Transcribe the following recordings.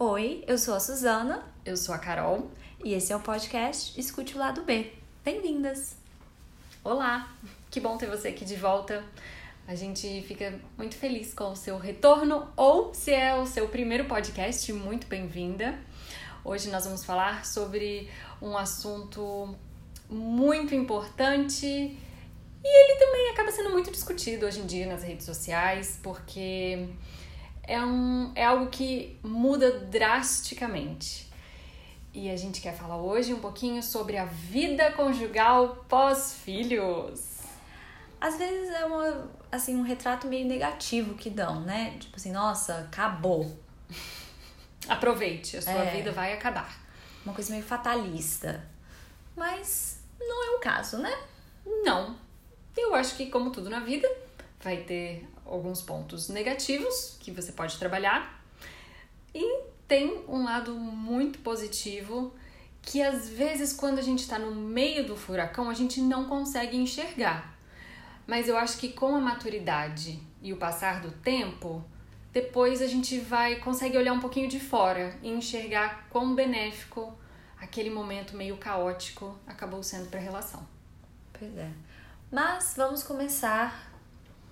Oi, eu sou a Suzana Eu sou a Carol. e esse é o podcast Escute o Lado B. Bem-vindas! Olá, que bom ter você aqui de volta. A gente fica muito feliz com o seu retorno ou se é o seu primeiro podcast, muito bem-vinda. Hoje nós vamos falar sobre um assunto muito importante e ele também acaba sendo muito discutido hoje em dia nas redes sociais, porque é, um, é algo que muda drasticamente. E a gente quer falar hoje um pouquinho sobre a vida conjugal pós-filhos. Às vezes é uma, assim, um retrato meio negativo que dão, né? Tipo assim, nossa, acabou. Aproveite, a sua É. vida vai acabar. Uma coisa meio fatalista. Mas não é o caso, né? Não. Eu acho que, como tudo na vida, vai ter alguns pontos negativos que você pode trabalhar. E tem um lado muito positivo que, às vezes, quando a gente está no meio do furacão, a gente não consegue enxergar. Mas eu acho que com a maturidade e o passar do tempo, depois a gente vai consegue olhar um pouquinho de fora e enxergar quão benéfico aquele momento meio caótico acabou sendo para a relação. Pois é. Mas vamos começar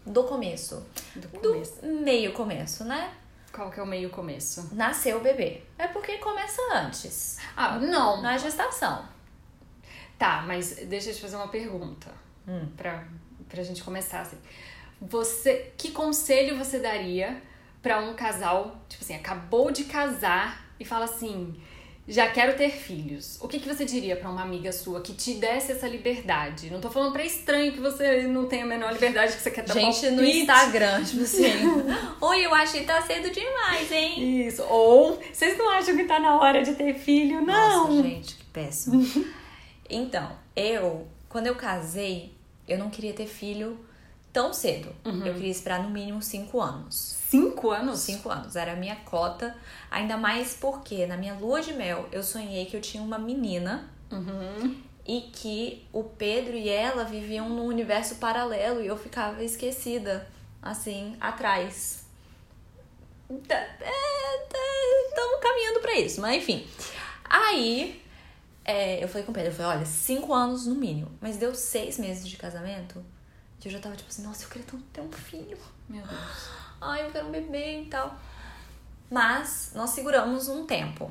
do começo. Do Do começo. meio começo, né? Qual que é o meio começo? Nasceu o bebê. É porque começa antes. Ah, não. Na gestação. Tá, mas deixa eu te fazer uma pergunta. Hum. Pra, pra gente começar assim. Você, que conselho você daria pra um casal, tipo assim, acabou de casar e fala assim, já quero ter filhos. O que, que você diria pra uma amiga sua que te desse essa liberdade? Não tô falando pra estranho que você não tem a menor liberdade, que você quer dar Gente no. Instagram, tipo assim. Oi, eu achei que tá cedo demais, hein? Isso. Ou vocês não acham que tá na hora de ter filho? Não. Nossa, gente, que péssimo. Então, eu, quando eu casei, eu não queria ter filho tão cedo. Eu queria esperar no mínimo cinco anos. Cinco anos? Cinco anos, era a minha cota. Ainda mais porque na minha lua de mel eu sonhei que eu tinha uma menina Uhum. e que o Pedro e ela viviam num universo paralelo e eu ficava esquecida, assim, atrás. Estamos caminhando pra isso, mas enfim. Aí é, eu falei com o Pedro, eu falei, olha, cinco anos no mínimo. Mas deu seis meses de casamento que eu já tava tipo assim, nossa, eu queria tanto ter um filho. Meu Deus. Ai, eu quero um bebê e tal. Mas nós seguramos um tempo.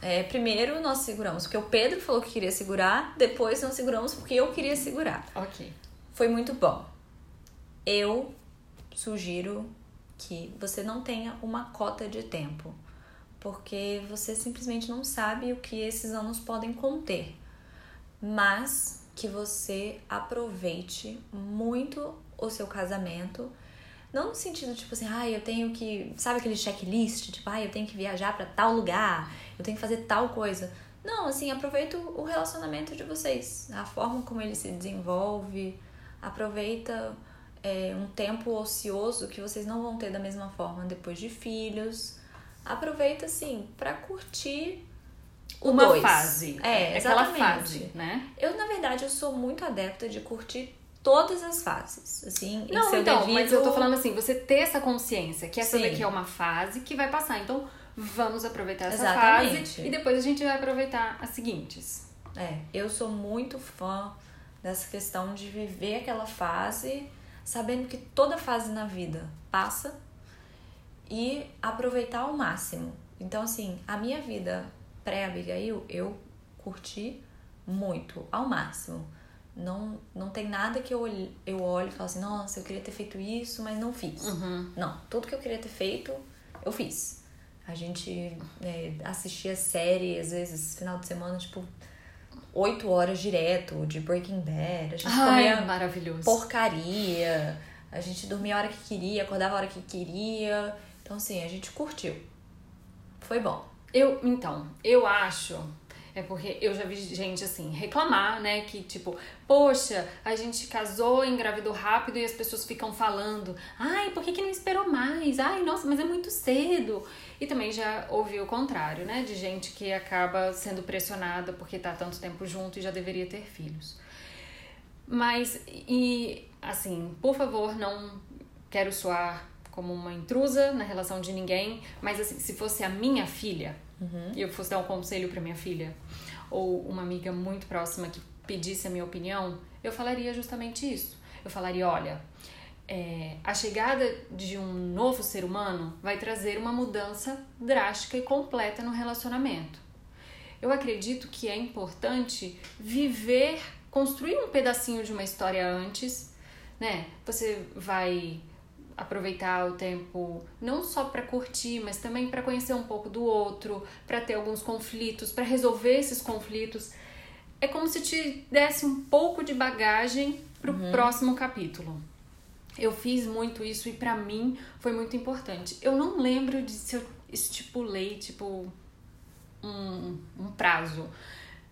É, primeiro nós seguramos porque o Pedro falou que queria segurar, depois nós seguramos porque eu queria segurar. Ok. Foi muito bom. Eu sugiro que você não tenha uma cota de tempo, porque você simplesmente não sabe o que esses anos podem conter. Mas que você aproveite muito o seu casamento, não no sentido tipo assim, ai, eu tenho que, sabe aquele checklist, tipo, ai, eu tenho que viajar para tal lugar, eu tenho que fazer tal coisa. Não, assim, aproveita o relacionamento de vocês, a forma como ele se desenvolve, aproveita é, um tempo ocioso que vocês não vão ter da mesma forma depois de filhos. Aproveita, assim, pra curtir o Uma dois. fase. É, aquela exatamente. fase, né? Eu, na verdade, eu sou muito adepta de curtir todas as fases, assim, em Não, seu então, devido... mas eu tô falando assim, você ter essa consciência que essa Sim. daqui é uma fase que vai passar. Então, vamos aproveitar essa Exatamente. fase e depois a gente vai aproveitar as seguintes. É, eu sou muito fã dessa questão de viver aquela fase, sabendo que toda fase na vida passa e aproveitar ao máximo. Então, assim, a minha vida pré-Abigail, eu curti muito, ao máximo. Não, não tem nada que eu olhe, eu olhe e falo assim, nossa, eu queria ter feito isso, mas não fiz. Não, tudo que eu queria ter feito, eu fiz. A gente é, assistia série, às vezes, final de semana, tipo, oito horas direto de Breaking Bad. A gente comia maravilhoso. porcaria. A gente dormia a hora que queria, acordava a hora que queria. Então, assim, a gente curtiu. Foi bom. Eu, então, eu acho. É porque eu já vi gente assim reclamar, né? Que tipo, poxa, a gente casou, engravidou rápido e as pessoas ficam falando, ai, por que, que não esperou mais? Ai, nossa, mas é muito cedo. E também já ouvi o contrário, né? De gente que acaba sendo pressionada porque tá tanto tempo junto e já deveria ter filhos. Mas, e assim, por favor, não quero soar como uma intrusa na relação de ninguém, mas assim, se fosse a minha filha, Uhum. e eu fosse dar um conselho para minha filha, ou uma amiga muito próxima que pedisse a minha opinião, eu falaria justamente isso. Eu falaria, olha, é, a chegada de um novo ser humano vai trazer uma mudança drástica e completa no relacionamento. Eu acredito que é importante viver, construir um pedacinho de uma história antes, né? Você vai aproveitar o tempo não só para curtir, mas também para conhecer um pouco do outro, para ter alguns conflitos, para resolver esses conflitos. É como se te desse um pouco de bagagem para o próximo capítulo. Eu fiz muito isso e para mim foi muito importante. Eu não lembro de se eu estipulei, tipo, um, um prazo.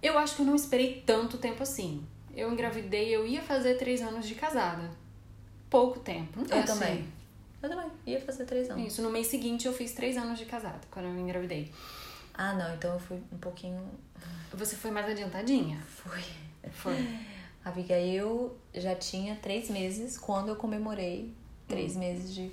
Eu acho que eu não esperei tanto tempo assim. Eu engravidei, eu ia fazer três anos de casada. Pouco tempo. Não Eu é também. Eu também. Ia fazer três anos. Isso, no mês seguinte eu fiz três anos de casada, quando eu engravidei. Ah, não. Então eu fui um pouquinho. Você foi mais adiantadinha? Fui. Foi. A Abigail já tinha três meses quando eu comemorei três meses de.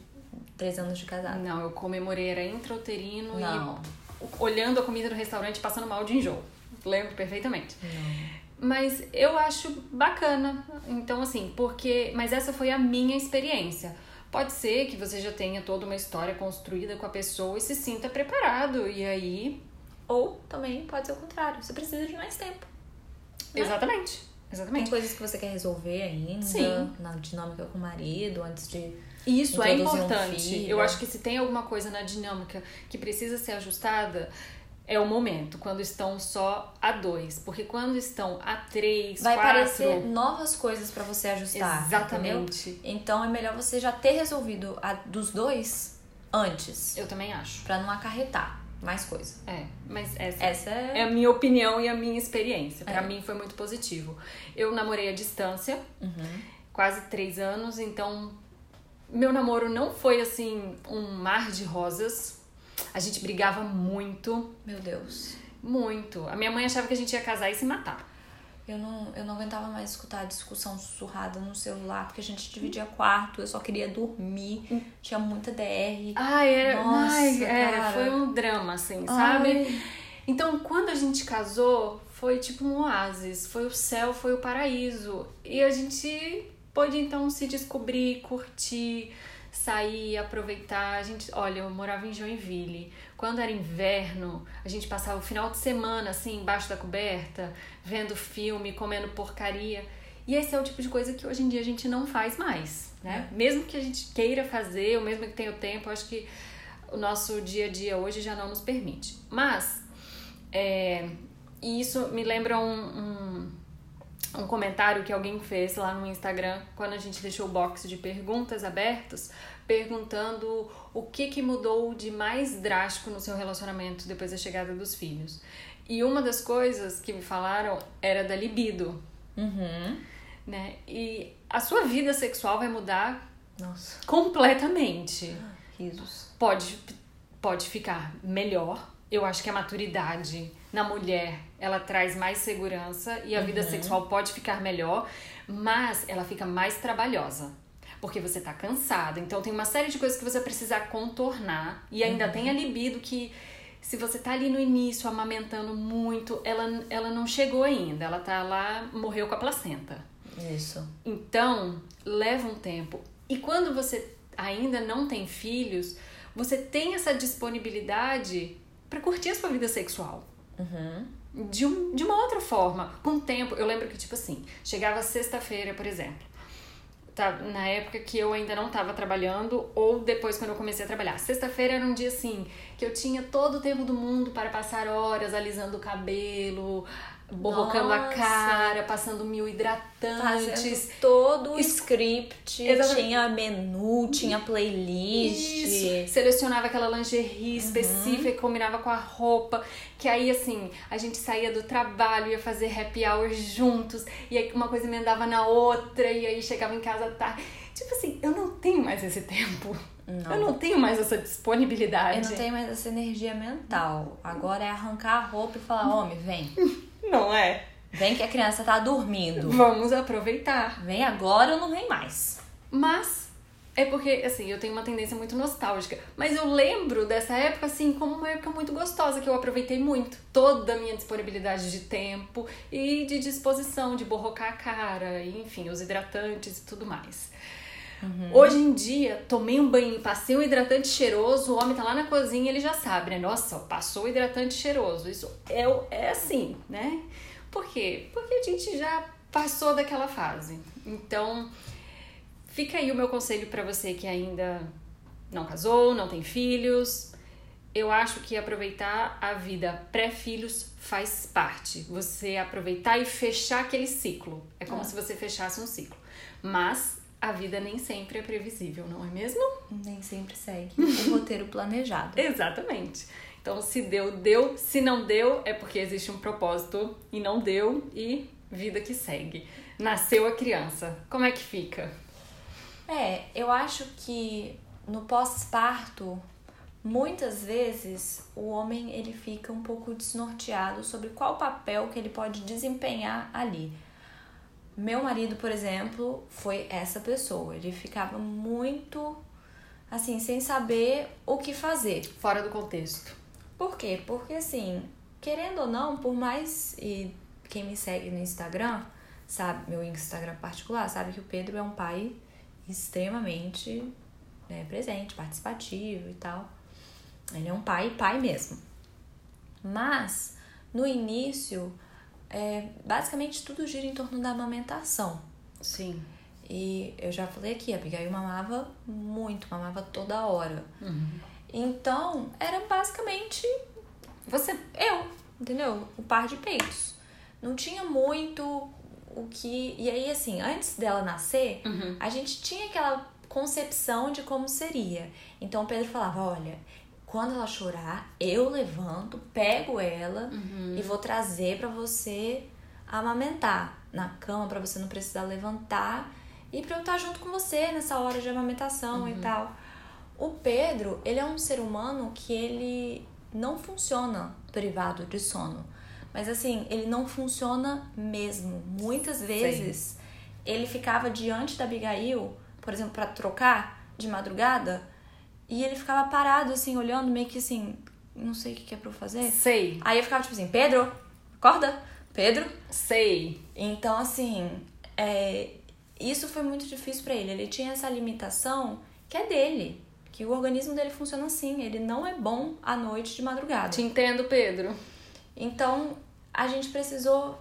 três anos de casado. Não, eu comemorei, era intrauterino Não. e olhando a comida no restaurante passando mal de enjoo. Lembro perfeitamente. Não. Mas eu acho bacana. Então, assim, porque. Mas essa foi a minha experiência. Pode ser que você já tenha toda uma história construída com a pessoa e se sinta preparado. E aí. Ou também pode ser o contrário. Você precisa de mais tempo. Né? Exatamente. Tem Exatamente. coisas que você quer resolver ainda. Sim. Na dinâmica com o marido, antes de. Isso é um importante. filho. Eu acho que se tem alguma coisa na dinâmica que precisa ser ajustada, é o momento, quando estão só a dois. Porque quando estão a três, Vai quatro. aparecer novas coisas pra você ajustar. entendeu? Exatamente. Então é melhor você já ter resolvido a dos dois antes. Eu também acho. Pra não acarretar mais coisa. É, mas essa Essa é. é a minha opinião e a minha experiência. Pra É. mim foi muito positivo. Eu namorei à distância, Uhum. quase três anos, então meu namoro não foi assim um mar de rosas. A gente brigava muito, Meu Deus. muito. A minha mãe achava que a gente ia casar e se matar. Eu não, eu não aguentava mais escutar a discussão sussurrada no celular, porque a gente dividia quarto, eu só queria dormir, tinha muita DR. Ai, era, Nossa, ai, era, cara. foi um drama, assim, sabe? Ai. Então, quando a gente casou, foi tipo um oásis, foi o céu, foi o paraíso. E a gente pôde então se descobrir, curtir, sair, aproveitar. A gente, olha, eu morava em Joinville. Quando era inverno, a gente passava o final de semana assim embaixo da coberta, vendo filme, comendo porcaria. E esse é o tipo de coisa que hoje em dia a gente não faz mais, né? Mesmo que a gente queira fazer, ou mesmo que tenha o tempo, acho que o nosso dia a dia hoje já não nos permite. Mas é, e isso me lembra um, um, um comentário que alguém fez lá no Instagram quando a gente deixou o box de perguntas abertas, perguntando o que, que mudou de mais drástico no seu relacionamento depois da chegada dos filhos. E uma das coisas que me falaram era da libido, Uhum. né? E a sua vida sexual vai mudar Nossa, completamente risos. pode, pode ficar melhor. Eu acho que a maturidade na mulher ela traz mais segurança e a vida sexual pode ficar melhor, mas ela fica mais trabalhosa. Porque você tá cansada, então tem uma série de coisas que você precisa contornar e ainda tem a libido que se você tá ali no início amamentando muito, ela, ela não chegou ainda, ela tá lá, morreu com a placenta. Isso. Então, leva um tempo. E quando você ainda não tem filhos, você tem essa disponibilidade para curtir a sua vida sexual. Uhum. De, um, de uma outra forma. Com o tempo, eu lembro que, tipo assim, chegava sexta-feira, por exemplo. Tá, na época que eu ainda não estava trabalhando, ou depois quando eu comecei a trabalhar. Sexta-feira era um dia assim, que eu tinha todo o tempo do mundo para passar horas alisando o cabelo, borrocando a Nossa. cara, passando mil hidratantes. Fazendo todo o script, Exatamente. tinha menu, tinha playlist. Isso. Selecionava aquela lingerie específica que combinava com a roupa. Que aí, assim, a gente saía do trabalho, ia fazer happy hour juntos. E aí uma coisa emendava na outra. E aí chegava em casa tarde. Tipo assim, eu não tenho mais esse tempo. Não. Eu não tenho mais essa disponibilidade. Eu não tenho mais essa energia mental. Agora é arrancar a roupa e falar, homem, vem. Não é? Vem que a criança tá dormindo. Vamos aproveitar. Vem agora ou não vem mais. Mas É porque, assim, eu tenho uma tendência muito nostálgica. Mas eu lembro dessa época, assim, como uma época muito gostosa, que eu aproveitei muito. Toda a minha disponibilidade de tempo e de disposição, de borrocar a cara, e, enfim, os hidratantes e tudo mais. Uhum. Hoje em dia, tomei um banho, passei um hidratante cheiroso, o homem tá lá na cozinha, ele já sabe, né? Nossa, passou o hidratante cheiroso. Isso é, é assim, né? Por quê? Porque a gente já passou daquela fase. Então, Fica aí o meu conselho para você que ainda não casou, não tem filhos. Eu acho que aproveitar a vida pré-filhos faz parte. Você aproveitar e fechar aquele ciclo. É como ah. se você fechasse um ciclo. Mas a vida nem sempre é previsível, não é mesmo? Nem sempre segue o roteiro planejado. Exatamente. Então, se deu, deu. Se não deu, é porque existe um propósito e não deu e vida que segue. Nasceu a criança. Como é que fica? É, eu acho que no pós-parto, muitas vezes o homem ele fica um pouco desnorteado sobre qual papel que ele pode desempenhar ali. Meu marido, por exemplo, foi essa pessoa. Ele ficava muito assim, sem saber o que fazer. Fora do contexto. Por quê? Porque assim, querendo ou não, por mais e quem me segue no Instagram, sabe, meu Instagram particular, sabe que o Pedro é um pai extremamente né, presente, participativo e tal. Ele é um pai, pai mesmo. Mas no início, é, basicamente tudo gira em torno da amamentação. Sim. E eu já falei aqui, a Abigail mamava muito, mamava toda hora. Uhum. Então, era basicamente você, eu, entendeu? O par de peitos. Não tinha muito o que. E aí, assim, antes dela nascer, uhum. a gente tinha aquela concepção de como seria. Então Pedro falava: olha, quando ela chorar, eu levanto, pego ela uhum. e vou trazer para você amamentar na cama, para você não precisar levantar e para eu estar junto com você nessa hora de amamentação uhum. e tal. O Pedro, ele é um ser humano que ele não funciona privado de sono. Mas assim, ele não funciona mesmo. Muitas vezes Sim. ele ficava diante da Abigail, por exemplo, para trocar de madrugada, e ele ficava parado, assim, olhando, meio que assim, não sei o que é pra eu fazer. Sei. Aí eu ficava tipo assim, Pedro, acorda, Pedro. Sei. Então, assim, é, isso foi muito difícil para ele. Ele tinha essa limitação que é dele. Que o organismo dele funciona assim. Ele não é bom à noite de madrugada. Te entendo, Pedro. Então, a gente precisou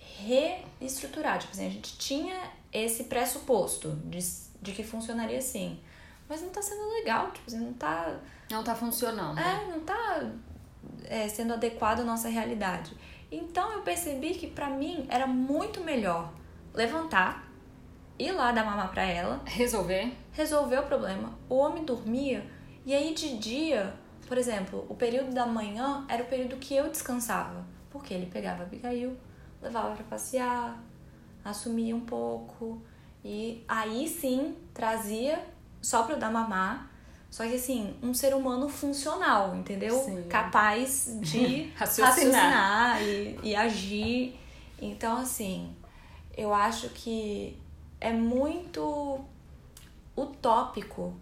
reestruturar. Tipo assim, a gente tinha esse pressuposto de, de que funcionaria assim. Mas não tá sendo legal, tipo assim, não tá. Não tá funcionando. É, não tá é, sendo adequado à nossa realidade. Então eu percebi que para mim era muito melhor levantar, ir lá dar mamar pra ela. Resolver. Resolver o problema. O homem dormia e aí de dia por exemplo, o período da manhã era o período que eu descansava, porque ele pegava a Abigail, levava para passear, assumia um pouco e aí sim trazia só para dar mamar. Só que assim, um ser humano funcional, entendeu? Sim. Capaz de raciocinar, raciocinar e, e agir. Então, assim, eu acho que é muito utópico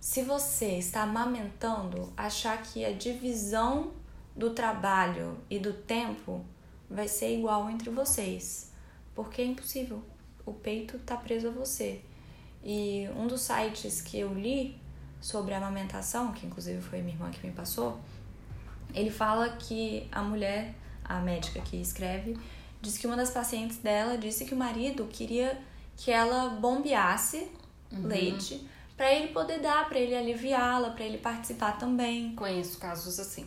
se você está amamentando, achar que a divisão do trabalho e do tempo vai ser igual entre vocês, porque é impossível. O peito está preso a você. E um dos sites que eu li sobre a amamentação, que inclusive foi minha irmã que me passou, ele fala que a mulher, a médica que escreve, diz que uma das pacientes dela disse que o marido queria que ela bombeasse uhum. leite para ele poder dar, para ele aliviá-la, para ele participar também. Conheço casos assim.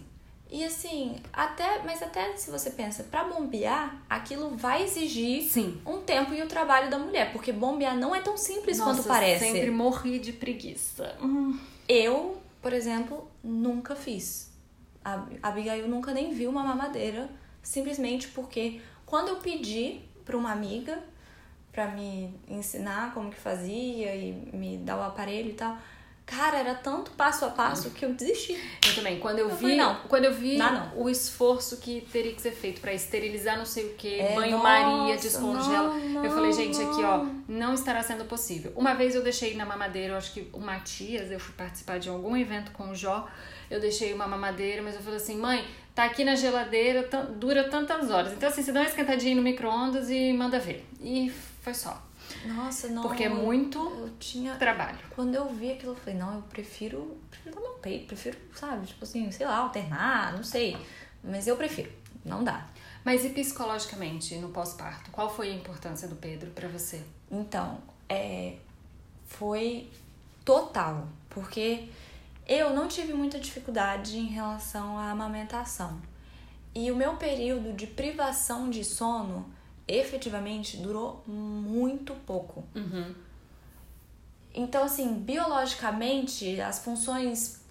E assim, até, mas até se você pensa, para bombear, aquilo vai exigir Sim. um tempo e o trabalho da mulher, porque bombear não é tão simples Nossa, quanto parece. Eu sempre morri de preguiça. Hum. Eu, por exemplo, nunca fiz. A Abigail nunca nem viu uma mamadeira, simplesmente porque quando eu pedi para uma amiga, para me ensinar como que fazia e me dar o aparelho e tal. Cara, era tanto passo a passo que eu desisti. Eu também. Quando eu, Eu vi, falei, não. quando eu vi Dá não. o esforço que teria que ser feito pra esterilizar não sei o que, É, banho-maria, descongela. não, eu falei, gente, aqui ó, não. não estará sendo possível. Uma vez eu deixei na mamadeira, eu acho que o Matias, eu fui participar de algum evento com o Jó, eu deixei uma mamadeira, mas eu falei assim, mãe, tá aqui na geladeira, dura tantas horas. Então assim, você dá uma esquentadinha no micro-ondas e manda ver. E foi só. Nossa, não. Porque é muito Eu tinha. trabalho. Quando eu vi aquilo, eu falei, não, eu prefiro. Prefiro dar meu peito, prefiro, sabe, tipo assim, sei lá, alternar, não sei. Mas eu prefiro. Não dá. Mas e psicologicamente, no pós-parto? Qual foi a importância do Pedro pra você? Então, é, foi total, porque eu não tive muita dificuldade em relação à amamentação. E o meu período de privação de sono efetivamente durou muito pouco. Uhum. Então, assim, biologicamente, as funções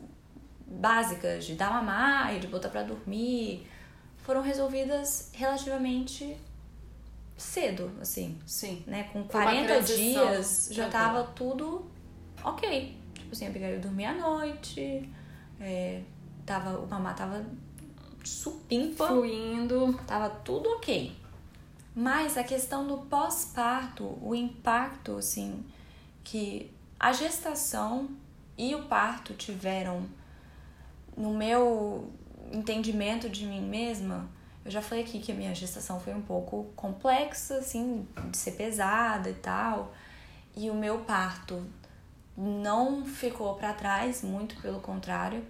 básicas de dar mamar e de botar pra dormir foram resolvidas relativamente cedo, assim Sim. né, com Foi uma 40 transição dias já tava tudo ok. Tipo assim, a Abigail dormia à noite, é, tava, o mamá tava supimpa, Fluindo. tava tudo ok. Mas a questão do pós-parto, o impacto, assim, que a gestação e o parto tiveram no meu entendimento de mim mesma, eu já falei aqui que a minha gestação foi um pouco complexa, assim, de ser pesada e tal. E o meu parto não ficou para trás, muito pelo contrário.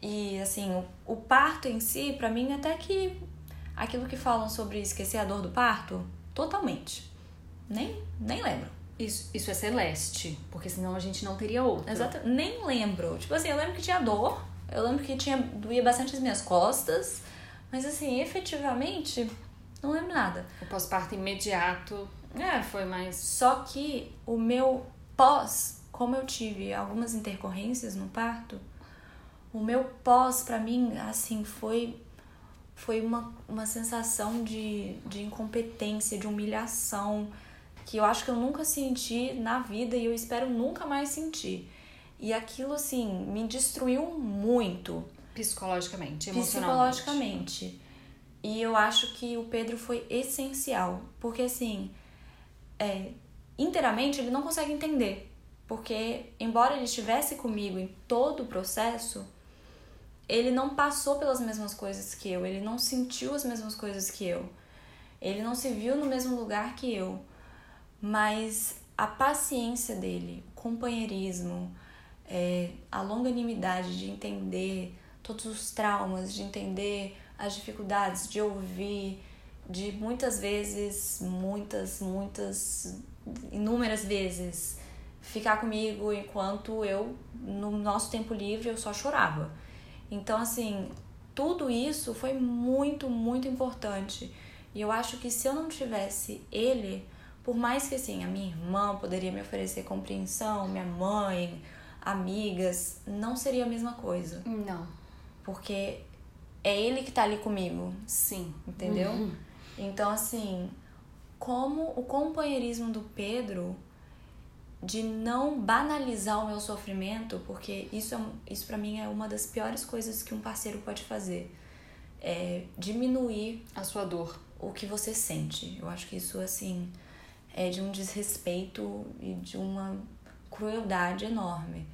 E assim, o, o parto em si, pra mim, até que aquilo que falam sobre esquecer a dor do parto, totalmente. Nem, nem lembro. Isso, isso é celeste, porque senão a gente não teria outra. Exato, nem lembro. Tipo assim, eu lembro que tinha dor, eu lembro que tinha doía bastante as minhas costas, mas assim, efetivamente, não lembro nada. O pós-parto imediato É, foi mais. Só que o meu pós, como eu tive algumas intercorrências no parto, o meu pós pra mim, assim, foi foi uma, uma sensação de, de incompetência, de humilhação, que eu acho que eu nunca senti na vida e eu espero nunca mais sentir. E aquilo, assim, me destruiu muito Psicologicamente, emocionalmente. psicologicamente. E eu acho que o Pedro foi essencial, porque assim, é, inteiramente ele não consegue entender, porque embora ele estivesse comigo em todo o processo, ele não passou pelas mesmas coisas que eu, ele não sentiu as mesmas coisas que eu, ele não se viu no mesmo lugar que eu, mas a paciência dele, o companheirismo, é, a longanimidade de entender todos os traumas, de entender as dificuldades, de ouvir, de muitas vezes, muitas, muitas, inúmeras vezes ficar comigo enquanto eu, no nosso tempo livre, eu só chorava. Então, assim, tudo isso foi muito, muito importante. E eu acho que se eu não tivesse ele, por mais que assim, a minha irmã poderia me oferecer compreensão, minha mãe, amigas, não seria a mesma coisa. Não. Porque é ele que tá ali comigo, Sim. entendeu? Uhum. Então, assim, como o companheirismo do Pedro de não banalizar o meu sofrimento, porque isso, é, isso para mim é uma das piores coisas que um parceiro pode fazer. É diminuir A sua dor. o que você sente. Eu acho que isso, assim, é de um desrespeito e de uma crueldade enorme.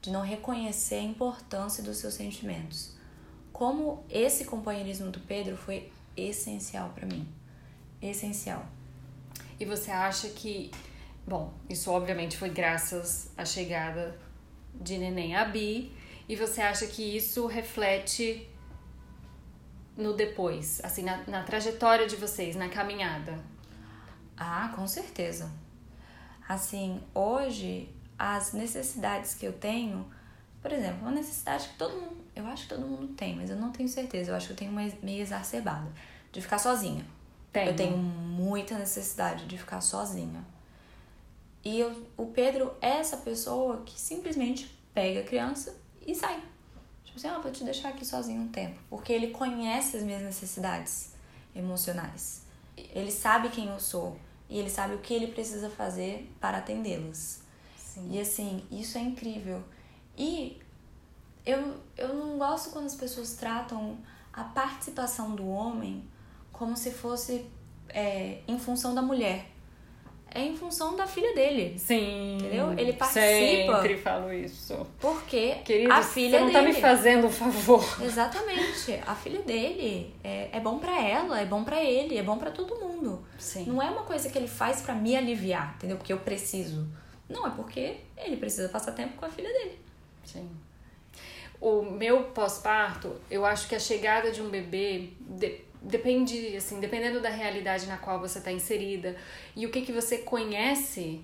De não reconhecer a importância dos seus sentimentos. Como esse companheirismo do Pedro foi essencial pra mim. Essencial. E você acha que. Bom, isso obviamente foi graças à chegada de neném a Bi. E você acha que isso reflete no depois, assim, na, na trajetória de vocês, na caminhada? Ah, com certeza. Assim, hoje, as necessidades que eu tenho, por exemplo, uma necessidade que todo mundo, eu acho que todo mundo tem, mas eu não tenho certeza, eu acho que eu tenho uma meio exacerbada, de ficar sozinha. Tenho. Eu tenho muita necessidade de ficar sozinha. E eu, o Pedro é essa pessoa que simplesmente pega a criança e sai. Tipo assim, ah, vou te deixar aqui sozinho um tempo. Porque ele conhece as minhas necessidades emocionais. Ele sabe quem eu sou. E ele sabe o que ele precisa fazer para atendê-las. E assim, isso é incrível. E eu, eu não gosto quando as pessoas tratam a participação do homem como se fosse é, em função da mulher. É em função da filha dele. Sim. Entendeu? Ele participa. Sempre falo isso. Porque Querido, a filha você não dele. tá me fazendo um favor. Exatamente. A filha dele é, é bom pra ela, é bom pra ele, é bom pra todo mundo. Sim. Não é uma coisa que ele faz pra me aliviar, entendeu? Porque eu preciso. Não, é porque ele precisa passar tempo com a filha dele. Sim. O meu pós-parto, eu acho que a chegada de um bebê de- depende, assim, dependendo da realidade na qual você está inserida e o que, que você conhece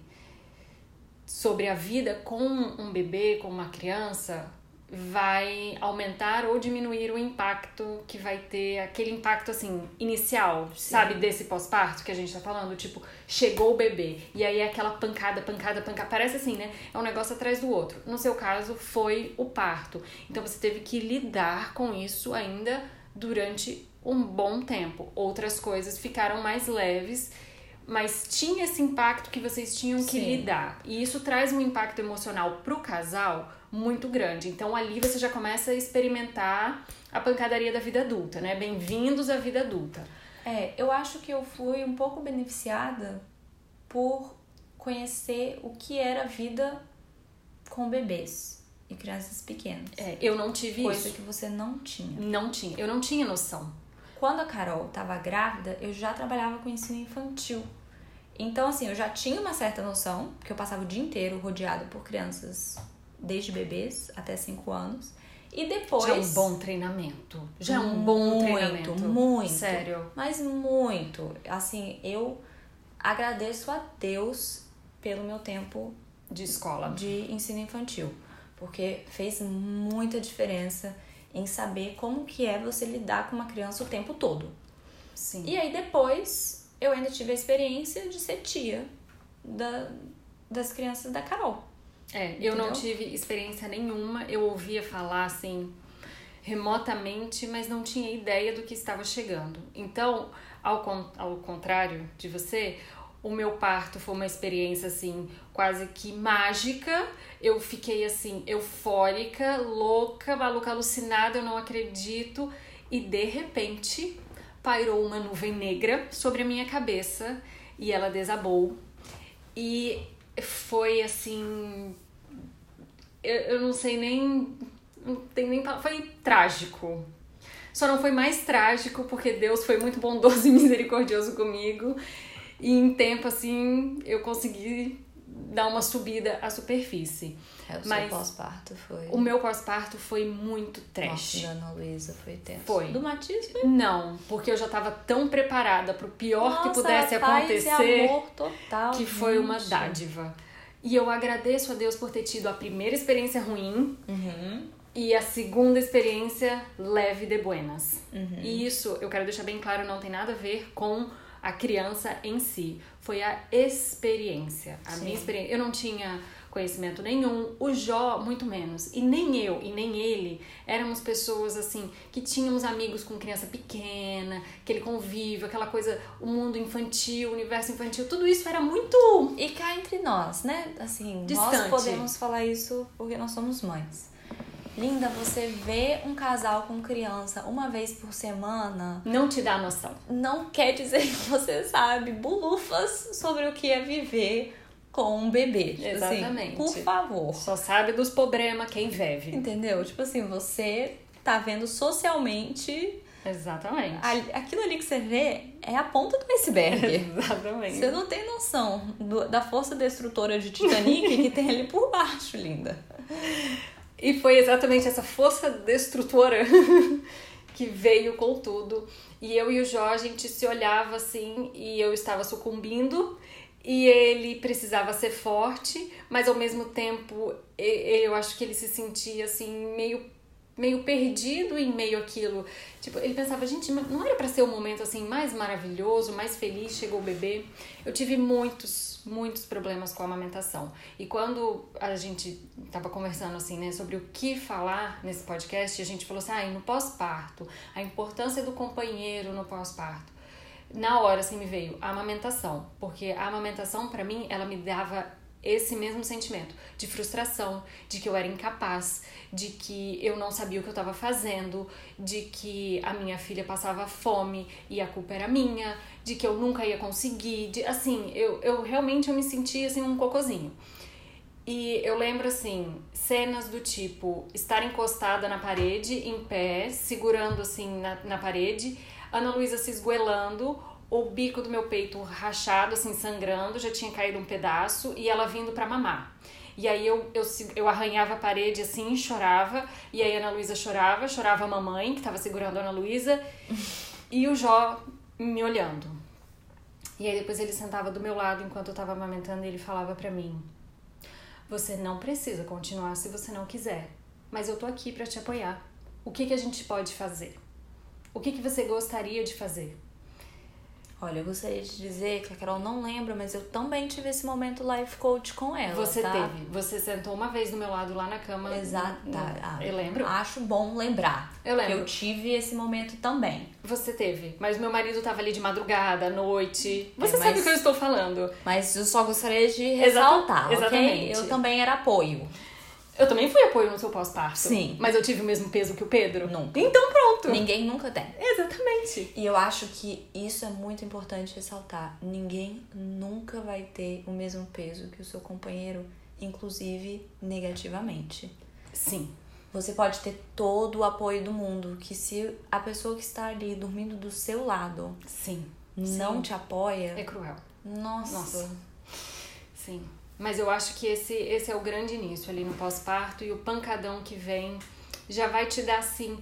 sobre a vida com um bebê, com uma criança, vai aumentar ou diminuir o impacto que vai ter, aquele impacto assim, inicial, sabe, desse pós-parto que a gente tá falando, tipo, chegou o bebê, e aí é aquela pancada, pancada, pancada, parece assim, né? É um negócio atrás do outro. No seu caso, foi o parto. Então você teve que lidar com isso ainda durante um bom tempo. Outras coisas ficaram mais leves, mas tinha esse impacto que vocês tinham que Sim. lidar. E isso traz um impacto emocional pro casal muito grande. Então ali você já começa a experimentar a pancadaria da vida adulta, né? Bem-vindos à vida adulta. É, eu acho que eu fui um pouco beneficiada por conhecer o que era vida com bebês e crianças pequenas. É, eu não tive Coisa isso. que você não tinha. Não tinha. Eu não tinha noção. Quando a Carol estava grávida, eu já trabalhava com ensino infantil. Então, assim, eu já tinha uma certa noção, porque eu passava o dia inteiro rodeada por crianças, desde bebês até 5 anos. E depois. Já é um bom treinamento. Já é um bom Muito, treinamento. muito. Sério. Mas muito. Assim, eu agradeço a Deus pelo meu tempo De escola. de ensino infantil, porque fez muita diferença em saber como que é você lidar com uma criança o tempo todo. Sim. E aí depois eu ainda tive a experiência de ser tia da, das crianças da Carol. É, eu não Entendeu? tive experiência nenhuma. Eu ouvia falar assim remotamente, mas não tinha ideia do que estava chegando. Então, ao, con- ao contrário de você, o meu parto foi uma experiência assim quase que mágica. Eu fiquei assim eufórica, louca, maluca, alucinada, eu não acredito. E de repente pairou uma nuvem negra sobre a minha cabeça e ela desabou. E foi assim. Eu, eu não sei nem. Não tem nem. Foi trágico. Só não foi mais trágico porque Deus foi muito bondoso e misericordioso comigo. E em tempo, assim, eu consegui dar uma subida à superfície. É, o Mas- seu pós-parto foi. O meu pós-parto foi muito trash. Nossa, da Ana Luísa foi tenso. Foi. Do Matias foi. Não, porque eu já tava tão preparada pro pior que Nossa, pudesse paz e acontecer. amor total. que foi uma dádiva. E eu agradeço a Deus por ter tido a primeira experiência ruim Uhum. e a segunda experiência leve de buenas. Uhum. E isso, eu quero deixar bem claro, não tem nada a ver com a criança em si. Foi a experiência. A Sim. minha experiência. Eu não tinha conhecimento nenhum, o Jó muito menos. E nem eu e nem ele éramos pessoas assim que tínhamos amigos com criança pequena, aquele convívio, aquela coisa, o mundo infantil, o universo infantil, tudo isso era muito E cá entre nós, né? Assim, Distante. nós podemos falar isso porque nós somos mães. Linda, você vê um casal com criança uma vez por semana, não te dá noção. não quer dizer que você sabe bulufas sobre o que é viver com um bebê. Tipo assim, Exatamente. por favor. Só sabe dos problemas quem vive. Entendeu? Tipo assim, você tá vendo socialmente. Exatamente. Aquilo ali que você vê é a ponta do iceberg. Exatamente. Você não tem noção do- da força destrutora de Titanic que tem ali por baixo, linda. E foi exatamente essa força destrutora que veio com tudo. E eu e o Jó, a gente se olhava assim e eu estava sucumbindo. E ele precisava ser forte, mas ao mesmo tempo eu acho que ele se sentia assim meio meio perdido em meio àquilo. Tipo, ele pensava, gente, não era pra ser o momento assim mais maravilhoso, mais feliz, chegou o bebê. Eu tive muitos, muitos problemas com a amamentação. E quando a gente tava conversando assim, né, sobre o que falar nesse podcast, a gente falou assim: "Ah, no pós-parto, a importância do companheiro no pós-parto". Na hora assim me veio a amamentação, porque a amamentação pra mim ela me dava esse mesmo sentimento de frustração, de que eu era incapaz, de que eu não sabia o que eu estava fazendo, de que a minha filha passava fome e a culpa era minha, de que eu nunca ia conseguir, de assim, eu, eu realmente eu me sentia assim um cocozinho. E eu lembro assim, cenas do tipo estar encostada na parede, em pé, segurando assim na, na parede, Ana Luísa se esguelando, o bico do meu peito rachado, assim, sangrando, já tinha caído um pedaço, e ela vindo para mamar. E aí eu, eu, eu arranhava a parede assim, chorava, e aí a Ana Luísa chorava, chorava a mamãe, que estava segurando a Ana Luísa, e o Jó me olhando. E aí depois ele sentava do meu lado enquanto eu estava amamentando e ele falava para mim: Você não precisa continuar se você não quiser, mas eu tô aqui para te apoiar. O que, que a gente pode fazer? O que, que você gostaria de fazer? Olha, eu gostaria de dizer que a Carol não lembra, mas eu também tive esse momento life coach com ela. Você tá? teve. Você sentou uma vez do meu lado lá na cama. Exato. Ah, eu lembro. Acho bom lembrar. Eu lembro. Eu tive esse momento também. Você teve. Mas meu marido tava ali de madrugada, à noite. Você É, sabe mas- o que eu estou falando. Mas eu só gostaria de ressaltar, Exata- ok? exatamente. Eu também era apoio. Eu também fui apoio no seu pós-parto. Sim. Mas eu tive o mesmo peso que o Pedro? Nunca. Então pronto. Ninguém nunca tem. Exatamente. E eu acho que isso é muito importante ressaltar. Ninguém nunca vai ter o mesmo peso que o seu companheiro, inclusive negativamente. Sim. Você pode ter todo o apoio do mundo, que se a pessoa que está ali dormindo do seu lado Sim. não Sim. te apoia, É cruel. nossa. Nossa. Sim. Mas eu acho que esse, esse é o grande início ali no pós-parto e o pancadão que vem já vai te dar assim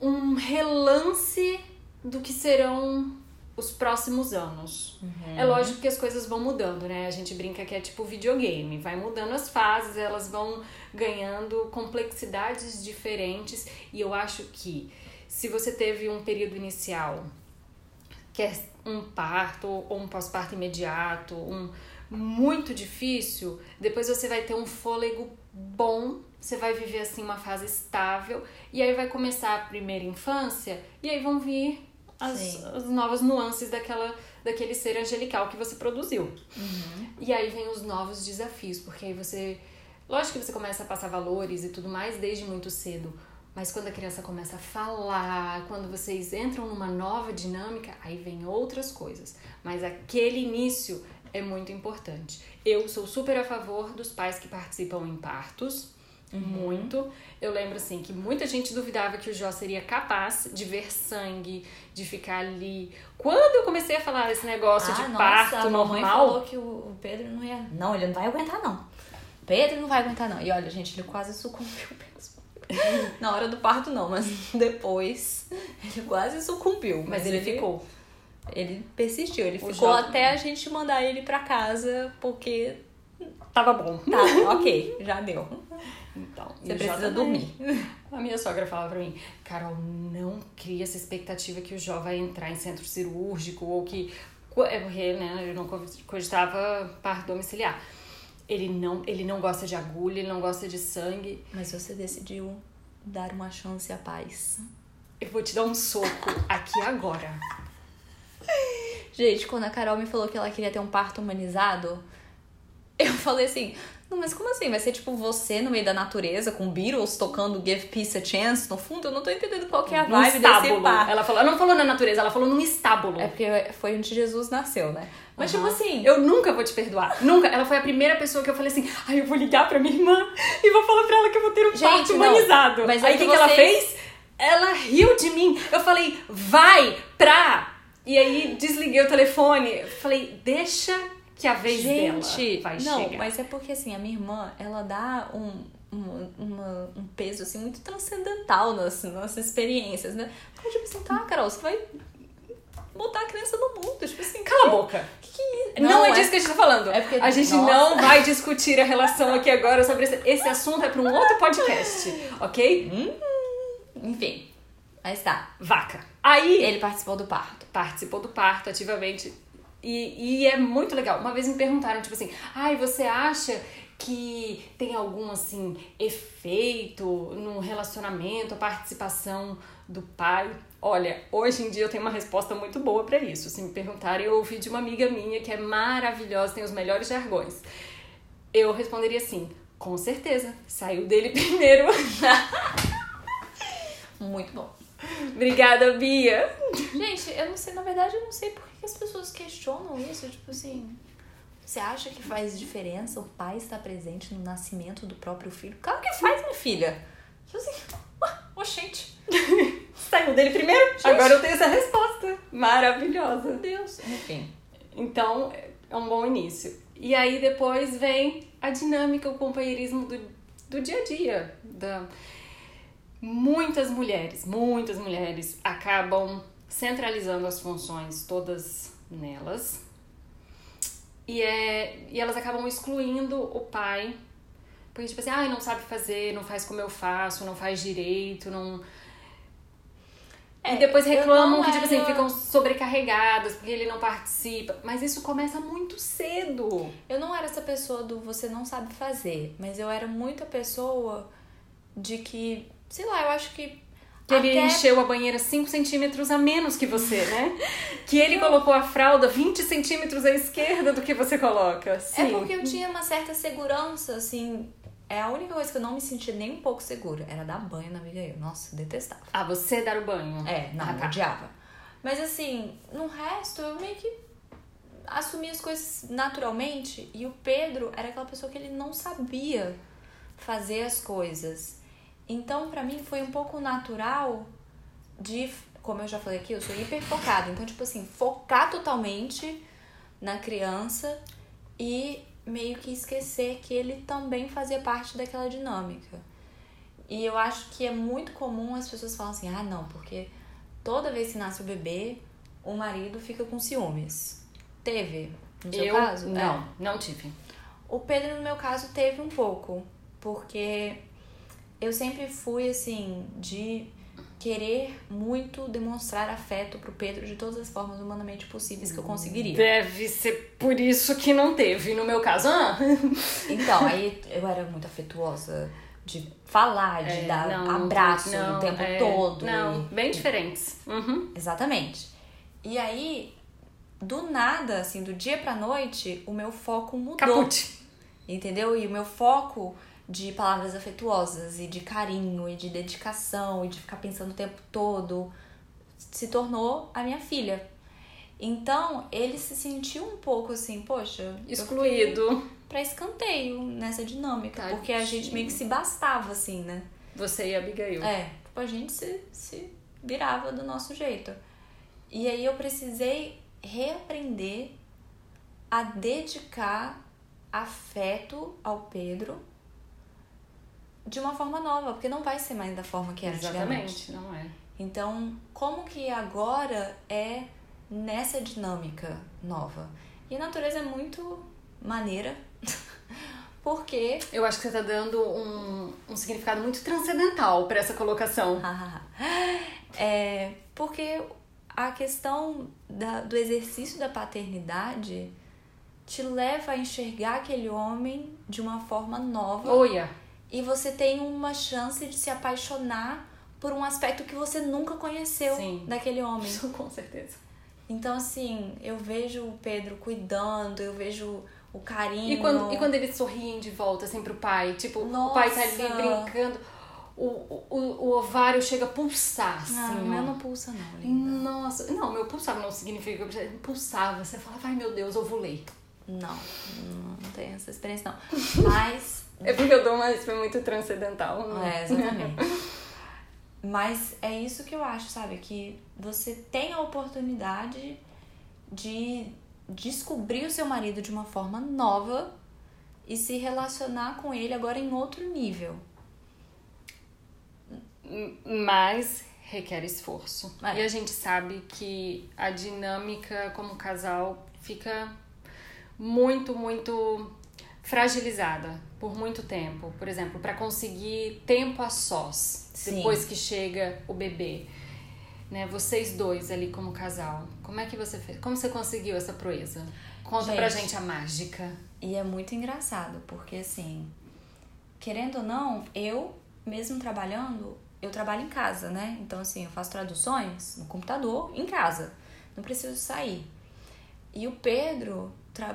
um relance do que serão os próximos anos. É lógico que as coisas vão mudando, né? A gente brinca que é tipo videogame, vai mudando as fases, elas vão ganhando complexidades diferentes e eu acho que se você teve um período inicial que é um parto ou um pós-parto imediato, um muito difícil, depois você vai ter um fôlego bom, você vai viver assim uma fase estável e aí vai começar a primeira infância e aí vão vir as, as novas nuances daquela daquele ser angelical que você produziu. E aí vem os novos desafios, porque aí você lógico que você começa a passar valores e tudo mais desde muito cedo, mas quando a criança começa a falar, quando vocês entram numa nova dinâmica, aí vem outras coisas. Mas aquele início é muito importante. Eu sou super a favor dos pais que participam em partos. Muito. Eu lembro assim que muita gente duvidava que o Jó seria capaz de ver sangue, de ficar ali. Quando eu comecei a falar desse negócio de parto Ah, a normal, falou que o Pedro não ia. Não, ele não vai aguentar, não. Pedro não vai aguentar, não. E olha, gente, ele quase sucumbiu mesmo. Na hora do parto, não, mas depois ele quase sucumbiu. mas ele ficou. Ele persistiu, ele O ficou até a gente mandar ele pra casa, porque Tava bom. tá, ok, já deu. Então, Você precisa também. dormir. A minha sogra falava pra mim, Carol, não cria essa expectativa que o Jó vai entrar em centro cirúrgico ou que. É porque, né, eu não cogitava parto domiciliar. Ele não, ele não gosta de agulha, ele não gosta de sangue. Mas você decidiu dar uma chance à paz. Eu vou te dar um soco aqui agora. Gente, quando a Carol me falou que ela queria ter um parto humanizado, eu falei assim: não, mas como assim? Vai ser tipo você no meio da natureza, com Beatles tocando Give Peace a Chance no fundo? Eu não tô entendendo qual que é a vibe desse estábulo. parto. Ela falou, ela não falou na natureza, ela falou num estábulo. É porque foi onde Jesus nasceu, né? Mas Aham. tipo assim, Eu nunca vou te perdoar. Nunca. Ela foi a primeira pessoa que eu falei assim: ai, eu vou ligar pra minha irmã e vou falar pra ela que eu vou ter um Gente, parto não. humanizado. Mas é Aí o que que, que ela vocês- fez? Ela riu de mim. Eu falei, vai pra. E aí desliguei o telefone. Falei, deixa que a vez gente, dela vai não, chegar. mas é porque assim, a minha irmã, ela dá um, um, uma- um peso assim muito transcendental nas nossas experiências, né? Porque, tipo assim, tá, Carol, você vai botar a criança no mundo, tipo assim, Cala a boca. que que é? Não, é disso que a gente tá falando. É porque- a gente Nossa. não vai discutir a relação aqui agora sobre esse, esse assunto, é pra um outro podcast, ok? Enfim, mas tá. Vaca. Aí Ele participou do parto. participou do parto ativamente. E, e é muito legal. Uma vez me perguntaram, tipo assim, ai, você acha que tem algum, assim, efeito no relacionamento, a participação do pai? Olha, hoje em dia eu tenho uma resposta muito boa pra isso. Se me perguntarem, eu ouvi de uma amiga minha que é maravilhosa, tem os melhores jargões. Eu responderia assim, com certeza, saiu dele primeiro. Muito bom. Obrigada, Bia. Gente, eu não sei, na verdade, eu não sei por que as pessoas questionam isso. Tipo assim, você acha que faz diferença o pai estar presente no nascimento do próprio filho? Claro que faz, minha filha. Tipo assim, oxente. Saiu dele primeiro? Gente. Agora eu tenho essa resposta. Maravilhosa. Meu Deus. Enfim. Então, é um bom início. E aí depois vem a dinâmica, o companheirismo do, do dia a dia. Da... Muitas mulheres, muitas mulheres acabam centralizando as funções todas nelas. E, é, e elas acabam excluindo o pai. Porque, tipo assim, ah, não sabe fazer, não faz como eu faço, não faz direito, não é, e depois reclamam que, tipo assim, ficam sobrecarregadas porque ele não participa. Mas isso começa muito cedo. Eu não era essa pessoa do você não sabe fazer, mas eu era muita pessoa de que, sei lá, eu acho que. Que ele até... encheu a banheira 5 centímetros a menos que você, né? que ele eu... colocou a fralda 20 centímetros à esquerda do que você coloca. Sim. É porque eu tinha uma certa segurança, assim, é a única coisa que eu não me sentia nem um pouco segura. Era dar banho na Abigail. Nossa, detestava. Ah, você dar o banho? É, não, ah, tá. odiava. Mas assim, no resto, eu meio que assumia as coisas naturalmente. E o Pedro era aquela pessoa que ele não sabia fazer as coisas. Então, para mim, foi um pouco natural de. Como eu já falei aqui, eu sou hiper focada. Então, tipo assim, focar totalmente na criança e meio que esquecer que ele também fazia parte daquela dinâmica. E eu acho que é muito comum as pessoas falam assim: ah, não, porque toda vez que nasce o bebê, o marido fica com ciúmes. Teve, no seu eu, caso? Não, é. não tive. O Pedro, no meu caso, teve um pouco, porque eu sempre fui assim, de querer muito demonstrar afeto pro Pedro de todas as formas humanamente possíveis que eu conseguiria. Deve ser por isso que não teve, no meu caso. Ah. Então, aí eu era muito afetuosa de falar, de é, dar não, abraço não, o tempo é, todo. Não, bem diferentes. Uhum. Exatamente. E aí, do nada, assim, do dia pra noite, o meu foco mudou. Caput. Entendeu? E o meu foco de palavras afetuosas e de carinho e de dedicação e de ficar pensando o tempo todo se tornou a minha filha. Então, ele se sentiu um pouco assim, poxa, excluído para escanteio nessa dinâmica, Tadinho. porque a gente meio que se bastava assim, né? Você e a Abigail. É, tipo, a gente se, se virava do nosso jeito. E aí eu precisei reaprender a dedicar afeto ao Pedro de uma forma nova, porque não vai ser mais da forma que era Exatamente, não é. Então, como que agora é nessa dinâmica nova? E a natureza é muito maneira, porque... Eu acho que você está dando um, um significado muito transcendental para essa colocação. é, porque a questão da, do exercício da paternidade te leva a enxergar aquele homem de uma forma nova. Olha! E você tem uma chance de se apaixonar por um aspecto que você nunca conheceu Sim. daquele homem. Isso, com certeza. Então, assim, eu vejo o Pedro cuidando, eu vejo o carinho. E quando, e quando eles sorriem de volta, assim, pro pai? Tipo, Nossa. o pai tá ali brincando. O, o, o ovário chega a pulsar, assim. Não, o meu não pulsa, não, linda. Nossa, não, meu pulsava não significa que eu pulsava. Você fala, ai meu Deus, ovulei. Não, não tenho essa experiência, não. Mas é porque eu dou uma foi muito transcendental. Né? É, exatamente. Mas é isso que eu acho, sabe? Que você tem a oportunidade de descobrir o seu marido de uma forma nova e se relacionar com ele agora em outro nível. Mas requer esforço. É. E a gente sabe que a dinâmica como casal fica muito, muito fragilizada por muito tempo. Por exemplo, para conseguir tempo a sós Sim. depois que chega o bebê. Né, vocês dois ali como casal. Como é que você fez? Como você conseguiu essa proeza? Conta gente, pra gente a mágica. E é muito engraçado, porque assim, querendo ou não, eu mesmo trabalhando, eu trabalho em casa, né? Então assim, eu faço traduções no computador, em casa. Não preciso sair. E o Pedro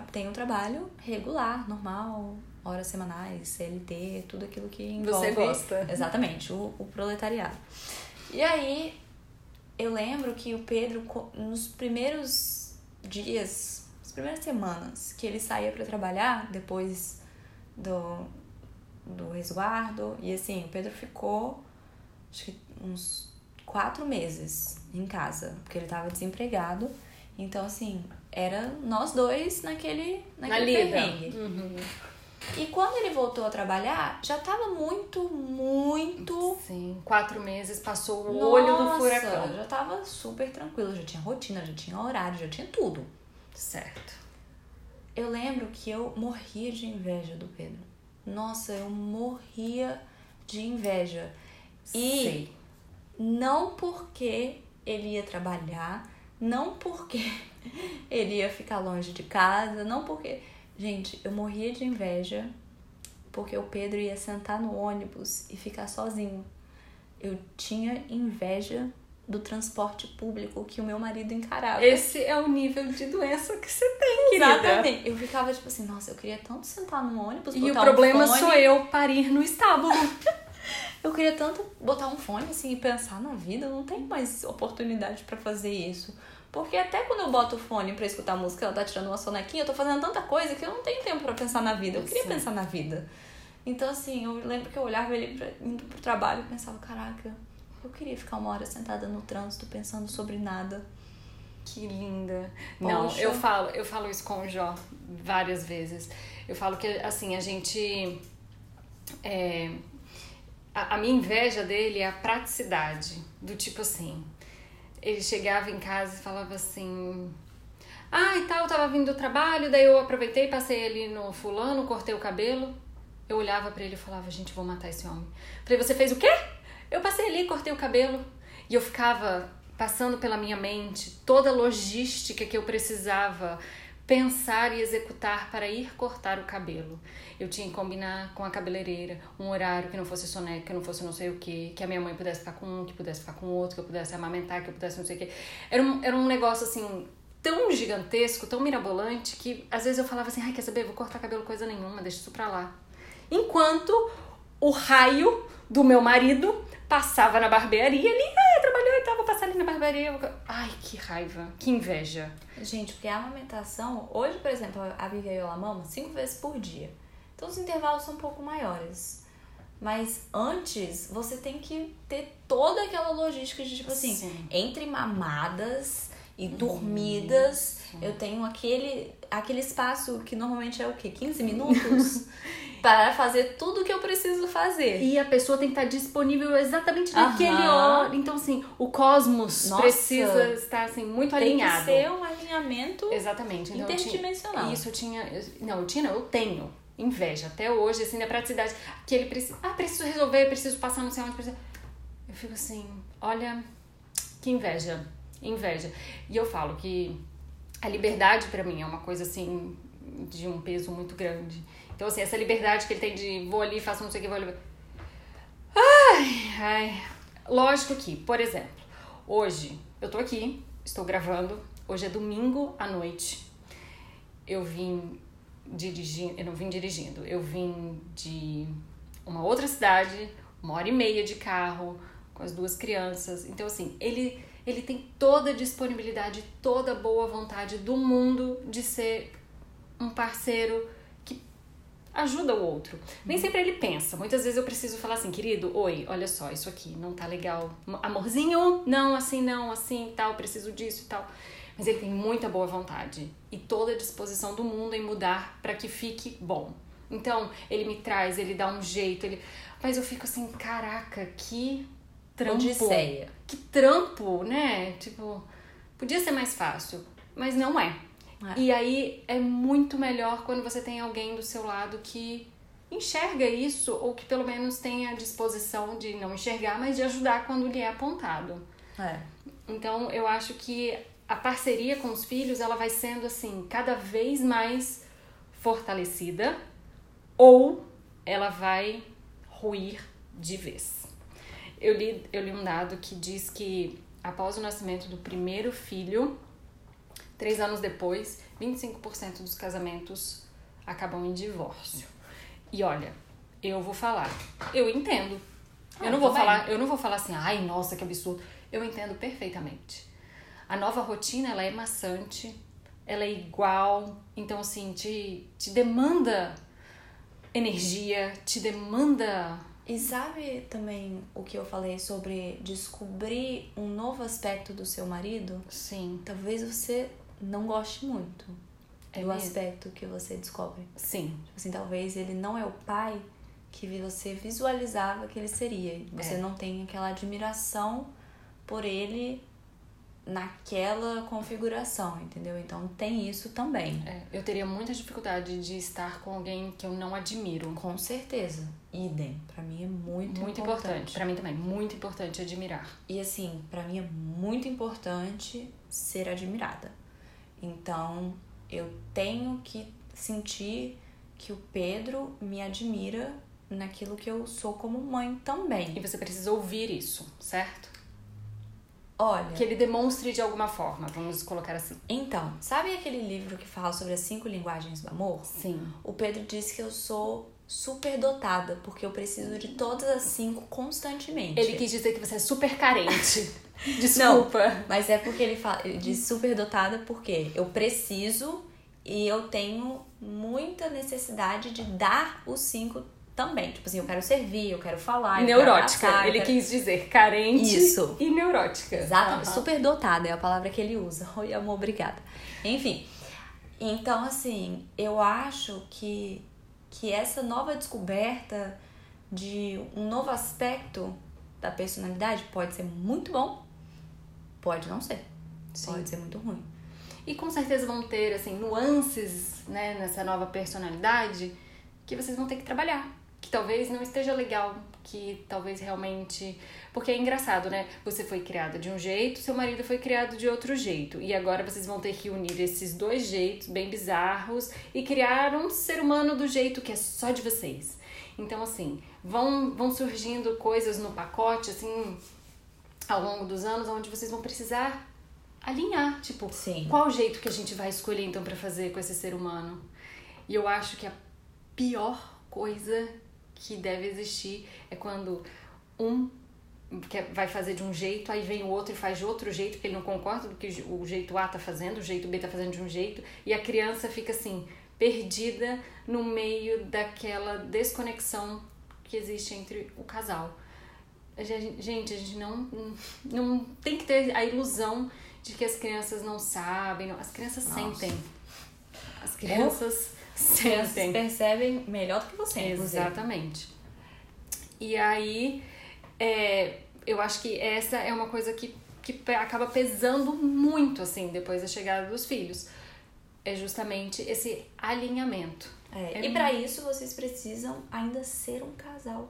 tem um trabalho regular, normal, horas semanais, CLT, tudo aquilo que envolve... Você gosta. Exatamente, o, o proletariado. E aí, eu lembro que o Pedro, nos primeiros dias, as primeiras semanas que ele saía para trabalhar, depois do, do resguardo, e assim, o Pedro ficou, acho que uns quatro meses em casa, porque ele tava desempregado. Então, assim, era nós dois naquele, naquele Na perrengue. Uhum. E quando ele voltou a trabalhar, já tava muito, muito. Sim, quatro meses passou o Nossa, olho do furacão. Já tava super tranquilo, já tinha rotina, já tinha horário, já tinha tudo. Certo. Eu lembro que eu morria de inveja do Pedro. Nossa, eu morria de inveja. E Sei. não porque ele ia trabalhar, não porque ele ia ficar longe de casa, não porque. Gente, eu morria de inveja porque o Pedro ia sentar no ônibus e ficar sozinho. Eu tinha inveja do transporte público que o meu marido encarava. Esse é o nível de doença que você tem, querida. Exatamente. Eu ficava tipo assim, nossa, eu queria tanto sentar no ônibus, E o problema um sou eu parir no estábulo. eu queria tanto botar um fone assim e pensar na vida, não tenho mais oportunidade para fazer isso. Porque até quando eu boto o fone para escutar música, ela tá tirando uma sonequinha, eu tô fazendo tanta coisa que eu não tenho tempo para pensar na vida. Eu queria Sim. pensar na vida. Então, assim, eu lembro que eu olhava ele pra, indo pro trabalho e pensava, caraca, eu queria ficar uma hora sentada no trânsito pensando sobre nada. Que linda. Poxa. Não, eu falo, eu falo isso com o Jó várias vezes. Eu falo que assim, a gente é, a, a minha inveja dele é a praticidade, do tipo assim, ele chegava em casa e falava assim: "Ah, e tal, eu tava vindo do trabalho, daí eu aproveitei, passei ali no fulano, cortei o cabelo". Eu olhava para ele e falava: "Gente, vou matar esse homem". Falei: "Você fez o quê?" Eu passei ali, cortei o cabelo e eu ficava passando pela minha mente toda a logística que eu precisava pensar e executar para ir cortar o cabelo. Eu tinha que combinar com a cabeleireira um horário que não fosse soneca, que não fosse não sei o que, que a minha mãe pudesse ficar com um, que pudesse ficar com outro, que eu pudesse amamentar, que eu pudesse não sei o que. Era um, era um negócio assim tão gigantesco, tão mirabolante, que às vezes eu falava assim, ai, quer saber, vou cortar cabelo coisa nenhuma, deixa isso pra lá. Enquanto o raio do meu marido passava na barbearia ali, ah, trabalhou e tava passando ali na barbearia. Ai, que raiva, que inveja. Gente, porque a amamentação, hoje, por exemplo, a Vivi e ela mama cinco vezes por dia. Então os intervalos são um pouco maiores. Mas antes, você tem que ter toda aquela logística de, tipo assim, Sim. entre mamadas e dormidas, eu tenho aquele, aquele espaço que normalmente é o quê? 15 minutos? para fazer tudo o que eu preciso fazer. E a pessoa tem que estar disponível exatamente naquele hora. Então, assim, o cosmos Nossa, precisa estar assim, muito tem alinhado. Tem que ser um alinhamento exatamente. Então, interdimensional. Eu tinha, isso eu tinha. Eu, não, eu tinha, não, eu tenho inveja até hoje, assim, da praticidade. Que ele precisa. Ah, preciso resolver, preciso passar no céu onde precisa. Eu fico assim, olha, que inveja. Inveja. E eu falo que a liberdade para mim é uma coisa assim de um peso muito grande. Então, assim, essa liberdade que ele tem de vou ali, faço não sei o que, vou ali. Ai, ai. Lógico que, por exemplo, hoje eu tô aqui, estou gravando, hoje é domingo à noite. Eu vim dirigindo, eu não vim dirigindo, eu vim de uma outra cidade, uma hora e meia de carro, com as duas crianças. Então, assim, ele, ele tem toda a disponibilidade, toda a boa vontade do mundo de ser um parceiro ajuda o outro. Nem sempre ele pensa. Muitas vezes eu preciso falar assim, querido, oi, olha só, isso aqui não tá legal. Amorzinho, não, assim, não, assim, tal, preciso disso e tal. Mas ele tem muita boa vontade e toda a disposição do mundo em mudar para que fique bom. Então, ele me traz, ele dá um jeito, ele. Mas eu fico assim, caraca, que trampo. Odisseia. Que trampo, né? Tipo, podia ser mais fácil, mas não é. É. E aí é muito melhor quando você tem alguém do seu lado que enxerga isso ou que pelo menos tenha a disposição de não enxergar, mas de ajudar quando lhe é apontado. É. Então eu acho que a parceria com os filhos ela vai sendo assim cada vez mais fortalecida ou ela vai ruir de vez. Eu li, eu li um dado que diz que após o nascimento do primeiro filho, Três anos depois, 25% dos casamentos acabam em divórcio. E olha, eu vou falar. Eu entendo. Ah, eu não vou também. falar, eu não vou falar assim, ai, nossa, que absurdo. Eu entendo perfeitamente. A nova rotina, ela é maçante, ela é igual, então assim, te, te demanda energia, te demanda E sabe também o que eu falei sobre descobrir um novo aspecto do seu marido? sim, Talvez você não goste muito É do mesmo? aspecto que você descobre. sim, Tipo assim, talvez ele não é o pai que você visualizava que ele seria. Você É. não tem aquela admiração por ele naquela configuração, entendeu? Então tem isso também. É, eu teria muita dificuldade de estar com alguém que eu não admiro. Com certeza. Idem. Pra mim é muito, Muito importante. Pra mim também, muito importante admirar. E assim, pra mim é muito importante ser admirada. Então, eu tenho que sentir que o Pedro me admira naquilo que eu sou como mãe também. E você precisa ouvir isso, certo? Olha, Que ele demonstre de alguma forma, vamos colocar assim. então, sabe aquele livro que fala sobre as cinco linguagens do amor? Sim. O Pedro disse que eu sou super dotada, porque eu preciso de todas as cinco constantemente. Ele quis dizer que você é super carente. Desculpa. Mas é porque ele, fala, ele diz super dotada porque eu preciso e eu tenho muita necessidade de dar os cinco também. Tipo assim, eu quero servir, eu quero falar. eu quero neurótica. abraçar, eu ele quero- quis dizer carente Isso. e neurótica. Exatamente, Aham. super dotada é a palavra que ele usa. Oi, amor, obrigada. Enfim, então assim, eu acho que, que essa nova descoberta de um novo aspecto da personalidade pode ser muito bom, pode não ser. Sim. Pode ser muito ruim. E com certeza vão ter, assim, nuances, né, nessa nova personalidade que vocês vão ter que trabalhar. Que talvez não esteja legal, que talvez realmente. Porque é engraçado, né? Você foi criada de um jeito, seu marido foi criado de outro jeito. E agora vocês vão ter que unir esses dois jeitos bem bizarros e criar um ser humano do jeito que é só de vocês. Então, assim, vão, vão surgindo coisas no pacote, assim, ao longo dos anos, onde vocês vão precisar alinhar. Tipo, Sim. qual o jeito que a gente vai escolher então pra fazer com esse ser humano? E eu acho que a pior coisa que deve existir é quando um vai fazer de um jeito, aí vem o outro e faz de outro jeito, porque ele não concorda do que o jeito A tá fazendo, o jeito B tá fazendo de um jeito, e a criança fica assim, perdida no meio daquela desconexão que existe entre o casal. Gente, a gente não, não tem que ter a ilusão de que as crianças não sabem. não. As crianças Nossa. sentem. As crianças Vocês percebem melhor do que você, inclusive. Exatamente. E aí, é, eu acho que essa é uma coisa que, que acaba pesando muito, assim, depois da chegada dos filhos. É justamente esse alinhamento. É, É e pra isso vocês precisam ainda ser um casal.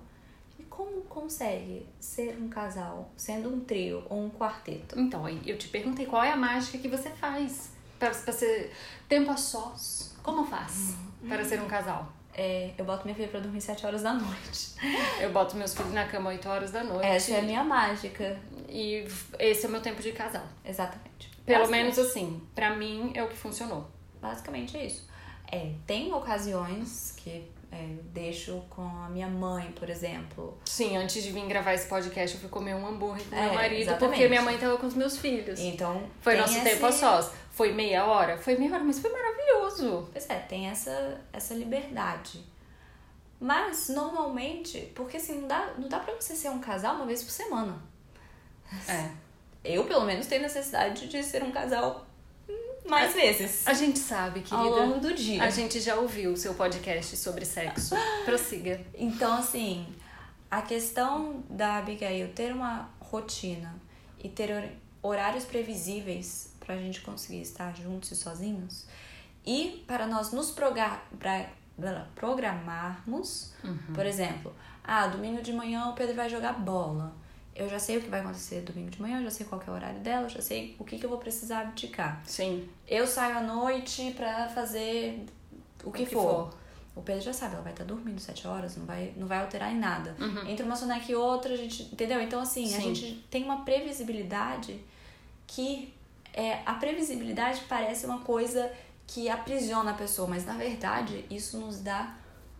E como consegue ser um casal sendo um trio ou um quarteto? Então, aí eu te perguntei qual é a mágica que você faz para ser tempo a sós. Como faz para ser um casal? É, eu boto minha filha pra dormir 7 horas da noite. Eu boto meus filhos na cama 8 horas da noite. Essa é a minha mágica. E esse é o meu tempo de casal. Exatamente. Pelo menos assim, pra mim é o que funcionou. Basicamente é isso. É, tem ocasiões que é, eu deixo com a minha mãe, por exemplo. Sim, antes de vir gravar esse podcast, eu fui comer um hambúrguer com É, meu marido, exatamente. porque minha mãe tava com os meus filhos. Então. Foi nosso esse- tempo a sós. Foi meia hora? Foi meia hora, mas foi maravilhoso. Pois é, tem essa, essa liberdade. Mas, normalmente, porque assim, não dá, não dá pra você ser um casal uma vez por semana. É. Eu, pelo menos, tenho necessidade de ser um casal mais vezes. A gente sabe, Ao querida. longo do dia. A gente já ouviu o seu podcast sobre sexo. Prossiga. Então, assim, a questão da Abigail ter uma rotina e ter hor- horários previsíveis pra gente conseguir estar juntos e sozinhos e para nós nos programarmos, por exemplo, ah, domingo de manhã o Pedro vai jogar bola. Eu já sei o que vai acontecer domingo de manhã, eu já sei qual é o horário dela, eu já sei o que, que eu vou precisar abdicar. Sim. Eu saio à noite pra fazer o que, que for. for. O Pedro já sabe, ela vai estar dormindo sete horas, não vai, não vai alterar em nada. Uhum. Entre uma soneca e outra, a gente. Entendeu? Então, assim, a Sim. gente tem uma previsibilidade que. É, a previsibilidade parece uma coisa que aprisiona a pessoa, mas na verdade isso nos dá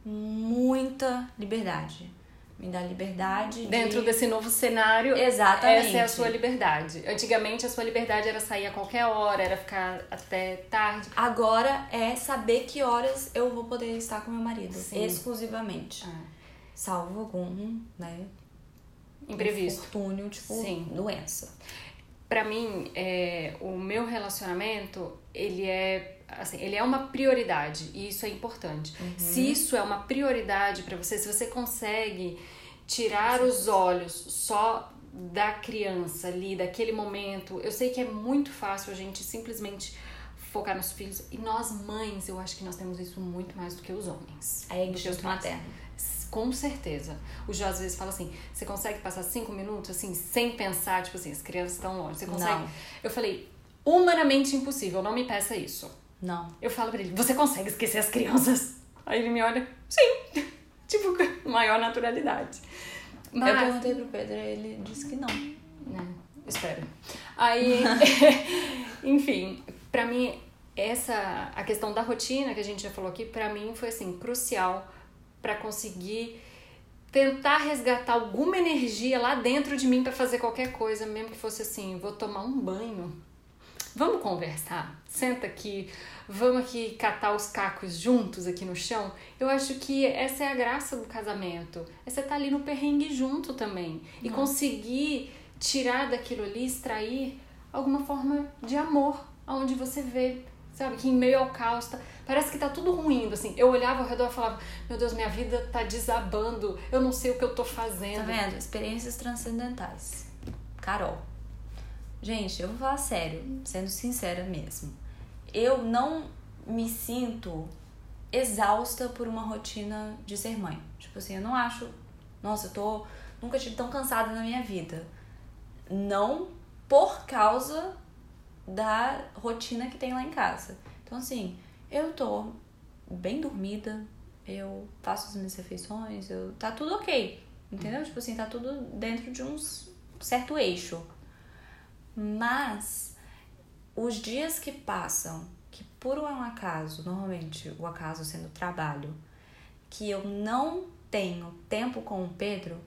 muita liberdade. Me dá liberdade. Dentro de... desse novo cenário, Exatamente. essa é a sua liberdade. Antigamente, a sua liberdade era sair a qualquer hora, era ficar até tarde. Agora é saber que horas eu vou poder estar com meu marido. Sim. Exclusivamente. Ah, Salvo algum, né? imprevisto. Infortúnio, tipo, Sim. doença. Pra mim, é, o meu relacionamento, ele é assim, ele é uma prioridade e isso é importante. Se isso é uma prioridade pra você, se você consegue tirar os olhos só da criança ali, daquele momento, eu sei que é muito fácil a gente simplesmente focar nos filhos e nós mães, eu acho que nós temos isso muito mais do que os homens. É instinto materno. Com certeza. O Jó às vezes fala assim: você consegue passar cinco minutos assim, sem pensar, tipo assim, as crianças estão longe. Você consegue? Não. Eu falei, humanamente impossível, não me peça isso. Não. Eu falo pra ele, você consegue esquecer as crianças? Aí ele me olha, sim. tipo, com maior naturalidade. Mas, Eu perguntei pro Pedro e ele disse que não. né, espera. Aí, enfim, pra mim, essa, a questão da rotina que a gente já falou aqui, pra mim foi assim, crucial pra conseguir tentar resgatar alguma energia lá dentro de mim pra fazer qualquer coisa, mesmo que fosse assim, vou tomar um banho. Vamos conversar? Senta aqui, vamos aqui catar os cacos juntos aqui no chão. Eu acho que essa é a graça do casamento. É você estar ali no perrengue junto também. E conseguir tirar daquilo ali, extrair alguma forma de amor, aonde você vê, sabe, que em meio ao caos, tá, parece que tá tudo ruindo, assim. Eu olhava ao redor e falava, meu Deus, minha vida tá desabando, eu não sei o que eu tô Tá fazendo. vendo? Experiências transcendentais. Carol. Gente, eu vou falar sério, sendo sincera mesmo. Eu não me sinto exausta por uma rotina de ser mãe. Tipo assim, eu não acho. Nossa, eu tô. Nunca tive tão cansada na minha vida. Não por causa da rotina que tem lá em casa. Então, assim, eu tô bem dormida, eu faço as minhas refeições, eu tá tudo ok. Entendeu? Tipo assim, tá tudo dentro de um certo eixo. Mas os dias que passam, que por um acaso, normalmente o acaso sendo trabalho, que eu não tenho tempo com o Pedro,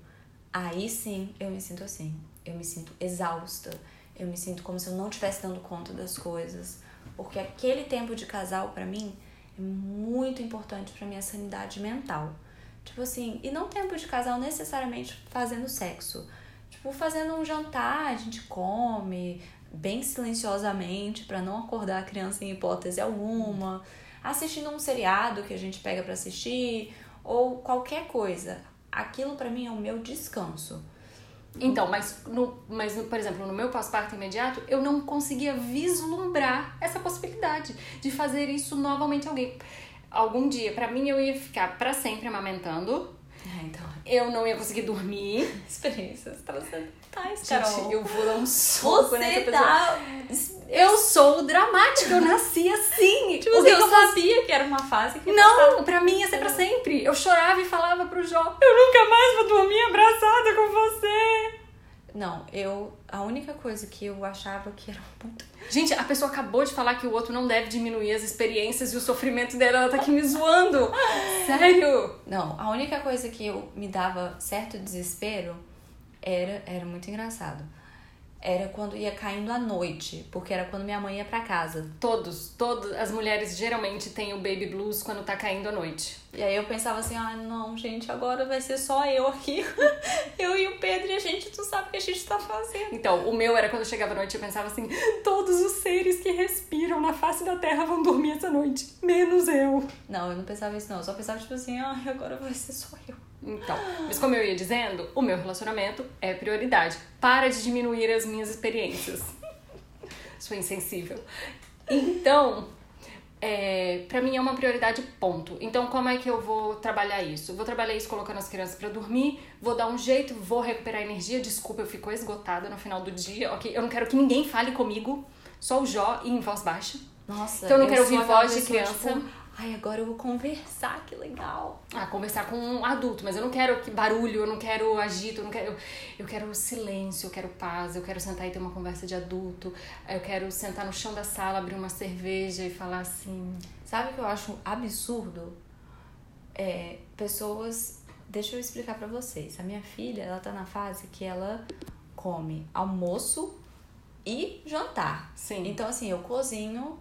aí sim eu me sinto assim. Eu me sinto exausta. Eu me sinto como se eu não estivesse dando conta das coisas. Porque aquele tempo de casal, pra mim, é muito importante pra minha sanidade mental. Tipo assim, e não tempo de casal necessariamente fazendo sexo. Tipo, fazendo um jantar, a gente come bem silenciosamente pra não acordar a criança em hipótese alguma. Assistindo um seriado que a gente pega pra assistir ou qualquer coisa. Aquilo pra mim é o meu descanso. Então, mas, no, mas no- por exemplo, no meu pós-parto imediato, eu não conseguia vislumbrar essa possibilidade de fazer isso novamente alguém. Algum dia, pra mim, eu ia ficar pra sempre amamentando, É, então, eu não ia conseguir dormir. experiências transcendentais, Gente, Carol. eu vou dar um soco nessa Você pessoa. tá... Eu sou dramática, eu nasci assim. Tipo, o que eu que eu faço? sabia que era uma fase que Não, pra mim ia ser pra sempre. Eu chorava e falava pro Jó, eu nunca mais vou dormir abraçada com você. Não, eu... A única coisa que eu achava que era muito... Gente, a pessoa acabou de falar que o outro não deve diminuir as experiências e o sofrimento dela, ela tá aqui me zoando. Sério? Não, a única coisa que eu me dava certo desespero era... Era muito engraçado. Era quando ia caindo a noite, porque era quando minha mãe ia pra casa. Todos, todas as mulheres geralmente têm o baby blues quando tá caindo a noite. E aí eu pensava assim, ah, não, gente, agora vai ser só eu aqui. eu e o Pedro e a gente não sabe o que a gente tá fazendo. Então, o meu era quando chegava a noite, eu pensava assim: todos os seres que respiram na face da terra vão dormir essa noite, menos eu. Não, eu não pensava isso não. Eu só pensava, tipo assim, ah, agora vai ser só eu. Então, mas como eu ia dizendo, o meu relacionamento é prioridade. Para de diminuir as minhas experiências. Sou insensível. Então, é, para mim é uma prioridade, ponto. Então, como é que eu vou trabalhar isso? Vou trabalhar isso colocando as crianças pra dormir, vou dar um jeito, vou recuperar energia. Desculpa, eu fico esgotada no final do dia, ok? Eu não quero que ninguém fale comigo, só o Jó e em voz baixa. Nossa, Então eu não quero ouvir voz de pessoa, criança. tipo, Ai, agora eu vou conversar, que legal. Ah, conversar com um adulto, mas eu não quero que barulho, eu não quero agito, eu não quero. Eu, quero silêncio, eu quero paz, eu quero sentar e ter uma conversa de adulto, eu quero sentar no chão da sala, abrir uma cerveja e falar assim. Sabe o que eu acho absurdo? é, pessoas. Deixa eu explicar pra vocês. A minha filha, ela tá na fase que ela come almoço e jantar. Sim. Então, assim, eu cozinho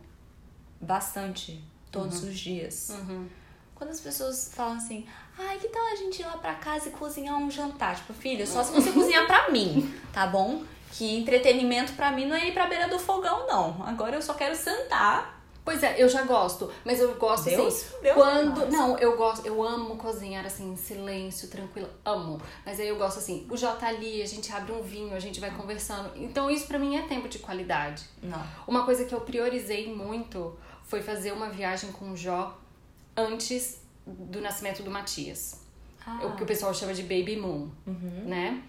bastante todos Uhum. os dias. Uhum. Quando as pessoas falam assim, ai, que tal a gente ir lá pra casa e cozinhar um jantar? Tipo, filha, só se você cozinhar pra mim, tá bom? Que entretenimento pra mim não é ir pra beira do fogão, não. Agora eu só quero sentar. Pois é, eu já gosto, mas eu gosto Deus, assim. Deus quando. mais. Não, eu gosto, eu amo cozinhar assim, em silêncio, tranquilo, amo. Mas aí eu gosto assim, o J tá ali, a gente abre um vinho, a gente vai conversando. Então isso pra mim é tempo de qualidade. Não. Uma coisa que eu priorizei muito foi fazer uma viagem com o Jó antes do nascimento do Matias. Ah. O que o pessoal chama de baby moon, Uhum. né?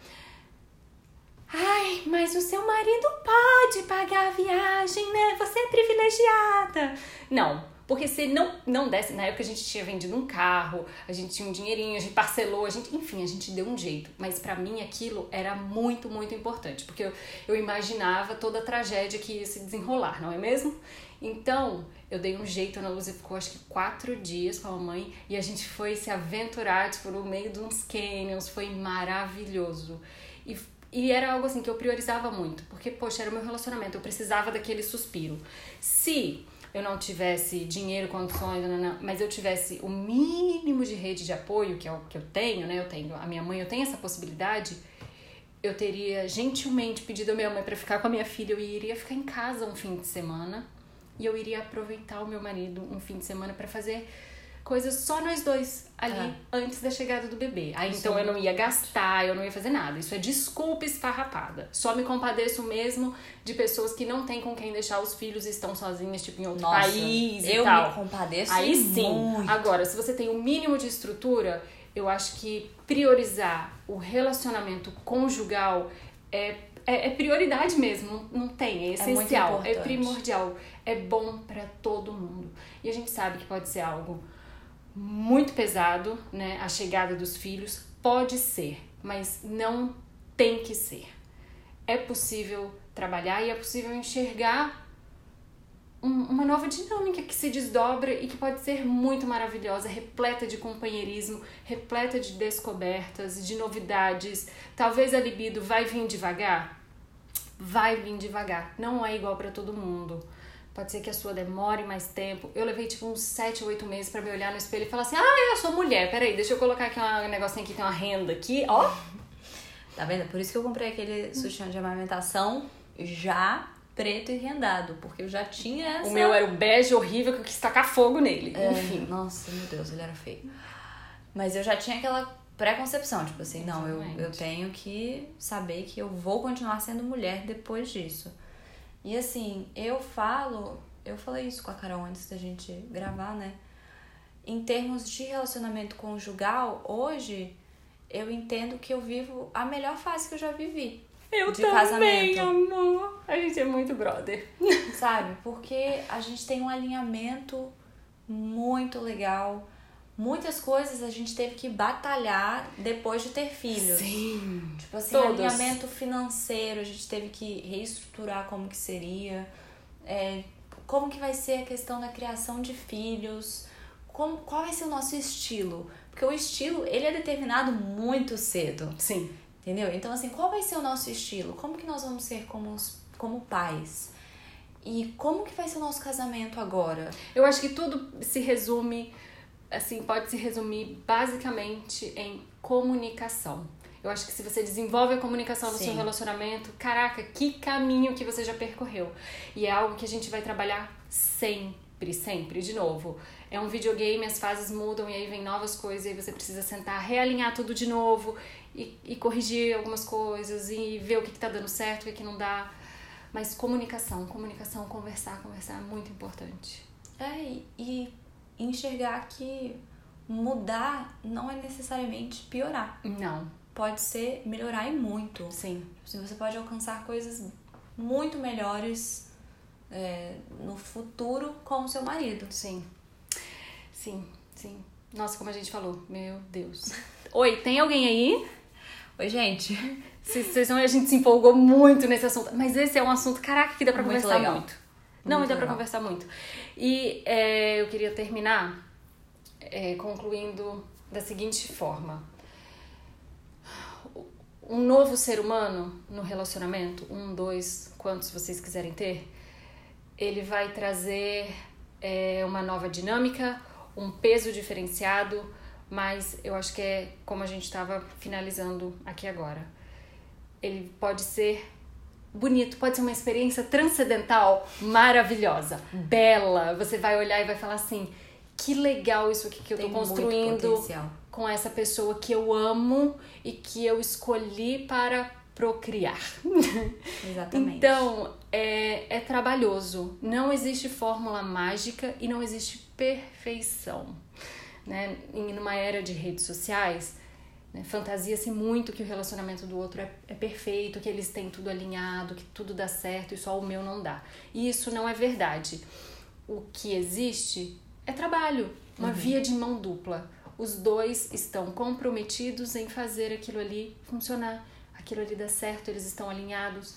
Ai, mas o seu marido pode pagar a viagem, né? Você é privilegiada. Não, porque se não, não desse, na época a gente tinha vendido um carro, a gente tinha um dinheirinho, a gente parcelou, a gente, enfim, a gente deu um jeito. Mas pra mim aquilo era muito, muito importante, porque eu, eu imaginava toda a tragédia que ia se desenrolar, não é mesmo? Então, eu dei um jeito, a Ana Lúcia ficou acho que quatro dias com a mamãe e a gente foi se aventurar, tipo, no meio de uns canyons, foi maravilhoso. E, e era algo assim que eu priorizava muito, porque, poxa, era o meu relacionamento, eu precisava daquele suspiro. Se eu não tivesse dinheiro, condições, nananã, mas eu tivesse o mínimo de rede de apoio, que é o que eu tenho, né? Eu tenho a minha mãe, eu tenho essa possibilidade, eu teria gentilmente pedido a minha mãe para ficar com a minha filha, eu iria ficar em casa um fim de semana e eu iria aproveitar o meu marido um fim de semana para fazer coisas só nós dois ali É. antes da chegada do bebê. Aí Isso então eu não ia gastar, eu não ia fazer nada. Isso é desculpa esfarrapada. Só me compadeço mesmo de pessoas que não têm com quem deixar os filhos e estão sozinhas, tipo, em outro Nossa, país e eu tal. me compadeço Aí sim. muito. Agora, se você tem o mínimo de estrutura, eu acho que priorizar o relacionamento conjugal é, é, é prioridade mesmo. Não, não tem, é muito essencial, é, importante. primordial, é bom pra todo mundo. E a gente sabe que pode ser algo muito pesado, né? A chegada dos filhos pode ser, mas não tem que ser. É possível trabalhar e é possível enxergar um- uma nova dinâmica que se desdobra e que pode ser muito maravilhosa, repleta de companheirismo, repleta de descobertas, de novidades. Talvez a libido vai vir devagar? Vai vir devagar. Não é igual pra todo mundo. Pode ser que a sua demore mais tempo. Eu levei tipo uns 7, 8 meses pra me olhar no espelho e falar assim: ah, eu sou mulher, peraí, deixa eu colocar aqui um negocinho aqui, tem uma renda aqui, ó. Tá vendo? Por isso que eu comprei aquele sutiã de amamentação já preto e rendado, porque eu já tinha essa... O meu era o bege horrível que eu quis tacar fogo nele. É, Enfim. Nossa, meu Deus, ele era feio. Mas eu já tinha aquela pré-concepção, tipo assim, não, eu, eu tenho que saber que eu vou continuar sendo mulher depois disso. E assim, eu falo, eu falei isso com a Carol antes da gente gravar, né? Em termos de relacionamento conjugal, hoje eu entendo que eu vivo a melhor fase que eu já vivi. Eu de também, casamento. amor. A gente é muito brother. sabe? Porque a gente tem um alinhamento muito legal. Muitas coisas a gente teve que batalhar depois de ter filhos. Sim. Tipo assim, Todos. alinhamento financeiro, a gente teve que reestruturar como que seria. É, como que vai ser a questão da criação de filhos. Como, qual vai ser o nosso estilo? Porque o estilo, ele é determinado muito cedo. Sim. Entendeu? Então, assim, qual vai ser o nosso estilo? Como que nós vamos ser como, como pais? E como que vai ser o nosso casamento agora? Eu acho que tudo se resume, assim, pode se resumir basicamente em comunicação. Eu acho que se você desenvolve a comunicação no Sim. seu relacionamento, caraca, que caminho que você já percorreu. E é algo que a gente vai trabalhar sempre, sempre, de novo. É um videogame, as fases mudam e aí vem novas coisas e aí você precisa sentar, realinhar tudo de novo e, e corrigir algumas coisas e ver o que, que tá dando certo, o que, que não dá. Mas comunicação, comunicação, conversar, conversar é muito importante. É, e, e enxergar que mudar não é necessariamente piorar. Não, Pode ser melhorar e muito. sim. Assim, Você pode alcançar coisas muito melhores é, no futuro com o seu marido. Sim. Sim, sim. Nossa, como a gente falou, meu Deus. Oi, tem alguém aí? Oi, gente. Vocês a gente se empolgou muito nesse assunto. Mas esse é um assunto, caraca, que dá pra Muito conversar legal. muito. Não, Muito dá pra legal. conversar muito. E é, eu queria terminar é, concluindo da seguinte forma: um novo ser humano no relacionamento, um, dois, quantos vocês quiserem ter, ele vai trazer é, uma nova dinâmica, um peso diferenciado, mas eu acho que é como a gente estava finalizando aqui agora. Ele pode ser bonito, pode ser uma experiência transcendental, maravilhosa, bela. Você vai olhar e vai falar assim: que legal isso aqui que eu Tem tô construindo com essa pessoa que eu amo e que eu escolhi para procriar. Exatamente. então, é, é trabalhoso. Não existe fórmula mágica e não existe perfeição. Né? Em uma era de redes sociais, né, fantasia-se muito que o relacionamento do outro é, é perfeito, que eles têm tudo alinhado, que tudo dá certo e só o meu não dá. E isso não é verdade. O que existe é trabalho, uma uhum. via de mão dupla. Os dois estão comprometidos em fazer aquilo ali funcionar, aquilo ali dar certo, eles estão alinhados.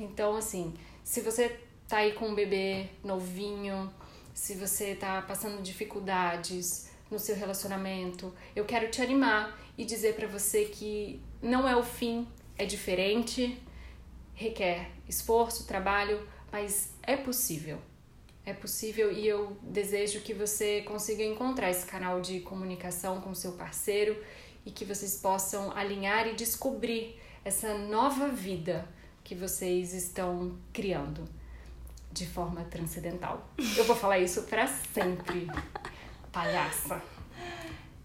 Então, assim, se você tá aí com um bebê novinho, se você tá passando dificuldades no seu relacionamento, eu quero te animar e dizer para você que não é o fim, é diferente, requer esforço, trabalho, mas é possível. É possível e eu desejo que você consiga encontrar esse canal de comunicação com seu parceiro e que vocês possam alinhar e descobrir essa nova vida que vocês estão criando de forma transcendental. Eu vou falar isso para sempre. Palhaça.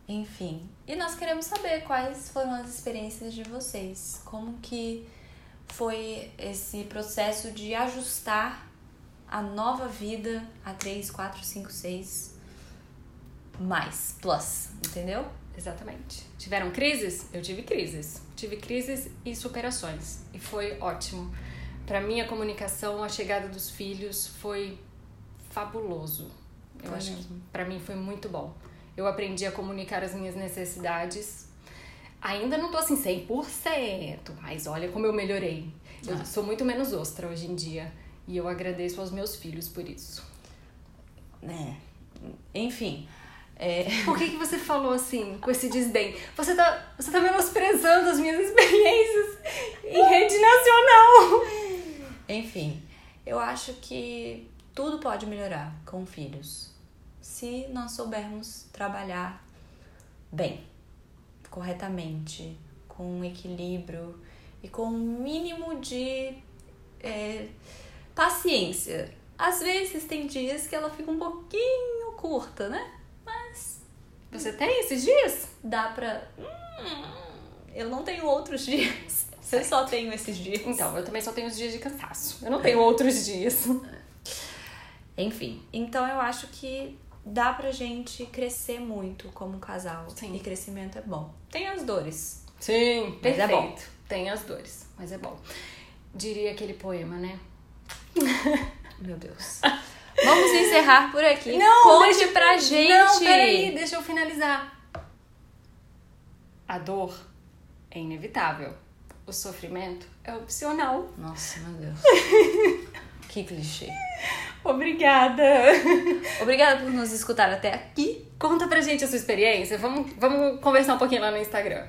Enfim, e nós queremos saber quais foram as experiências de vocês, como que foi esse processo de ajustar a nova vida a 3, 4, 5, 6 mais, plus, entendeu? Exatamente. Tiveram crises? Eu tive crises. Tive crises e superações. E foi ótimo. Para mim, a comunicação, a chegada dos filhos foi fabuloso. Eu foi acho mesmo. que para mim foi muito bom. Eu aprendi a comunicar as minhas necessidades. Ainda não tô assim 100%, mas olha como eu melhorei. Eu ah. sou muito menos ostra hoje em dia. E eu agradeço aos meus filhos por isso. É. Enfim. É... Por que, que você falou assim, com esse desdém? Você tá, você tá menosprezando as minhas experiências em rede nacional. Enfim, eu acho que tudo pode melhorar com filhos se nós soubermos trabalhar bem, corretamente, com equilíbrio e com o mínimo de. É, paciência. Às vezes tem dias que ela fica um pouquinho curta, né? Mas. Você tem esses dias? Dá pra. Hum, eu não tenho outros dias. Eu só tenho esses dias. Então, eu também só tenho os dias de cansaço. Eu não tenho outros dias. Enfim, então eu acho que dá pra gente crescer muito como casal. Sim. E crescimento é bom. Tem as dores. Sim, mas é bom. Tem as dores, mas é bom. Diria aquele poema, né? Meu Deus. Vamos encerrar por aqui. Não, Conte deixa, pra gente. Não, peraí, deixa eu finalizar. A dor é inevitável. O sofrimento é opcional. Nossa, meu Deus. que clichê. Obrigada. Obrigada por nos escutar até aqui. Conta pra gente a sua experiência. Vamos, vamos conversar um pouquinho lá no Instagram.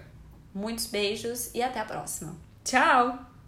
Muitos beijos e até a próxima. Tchau!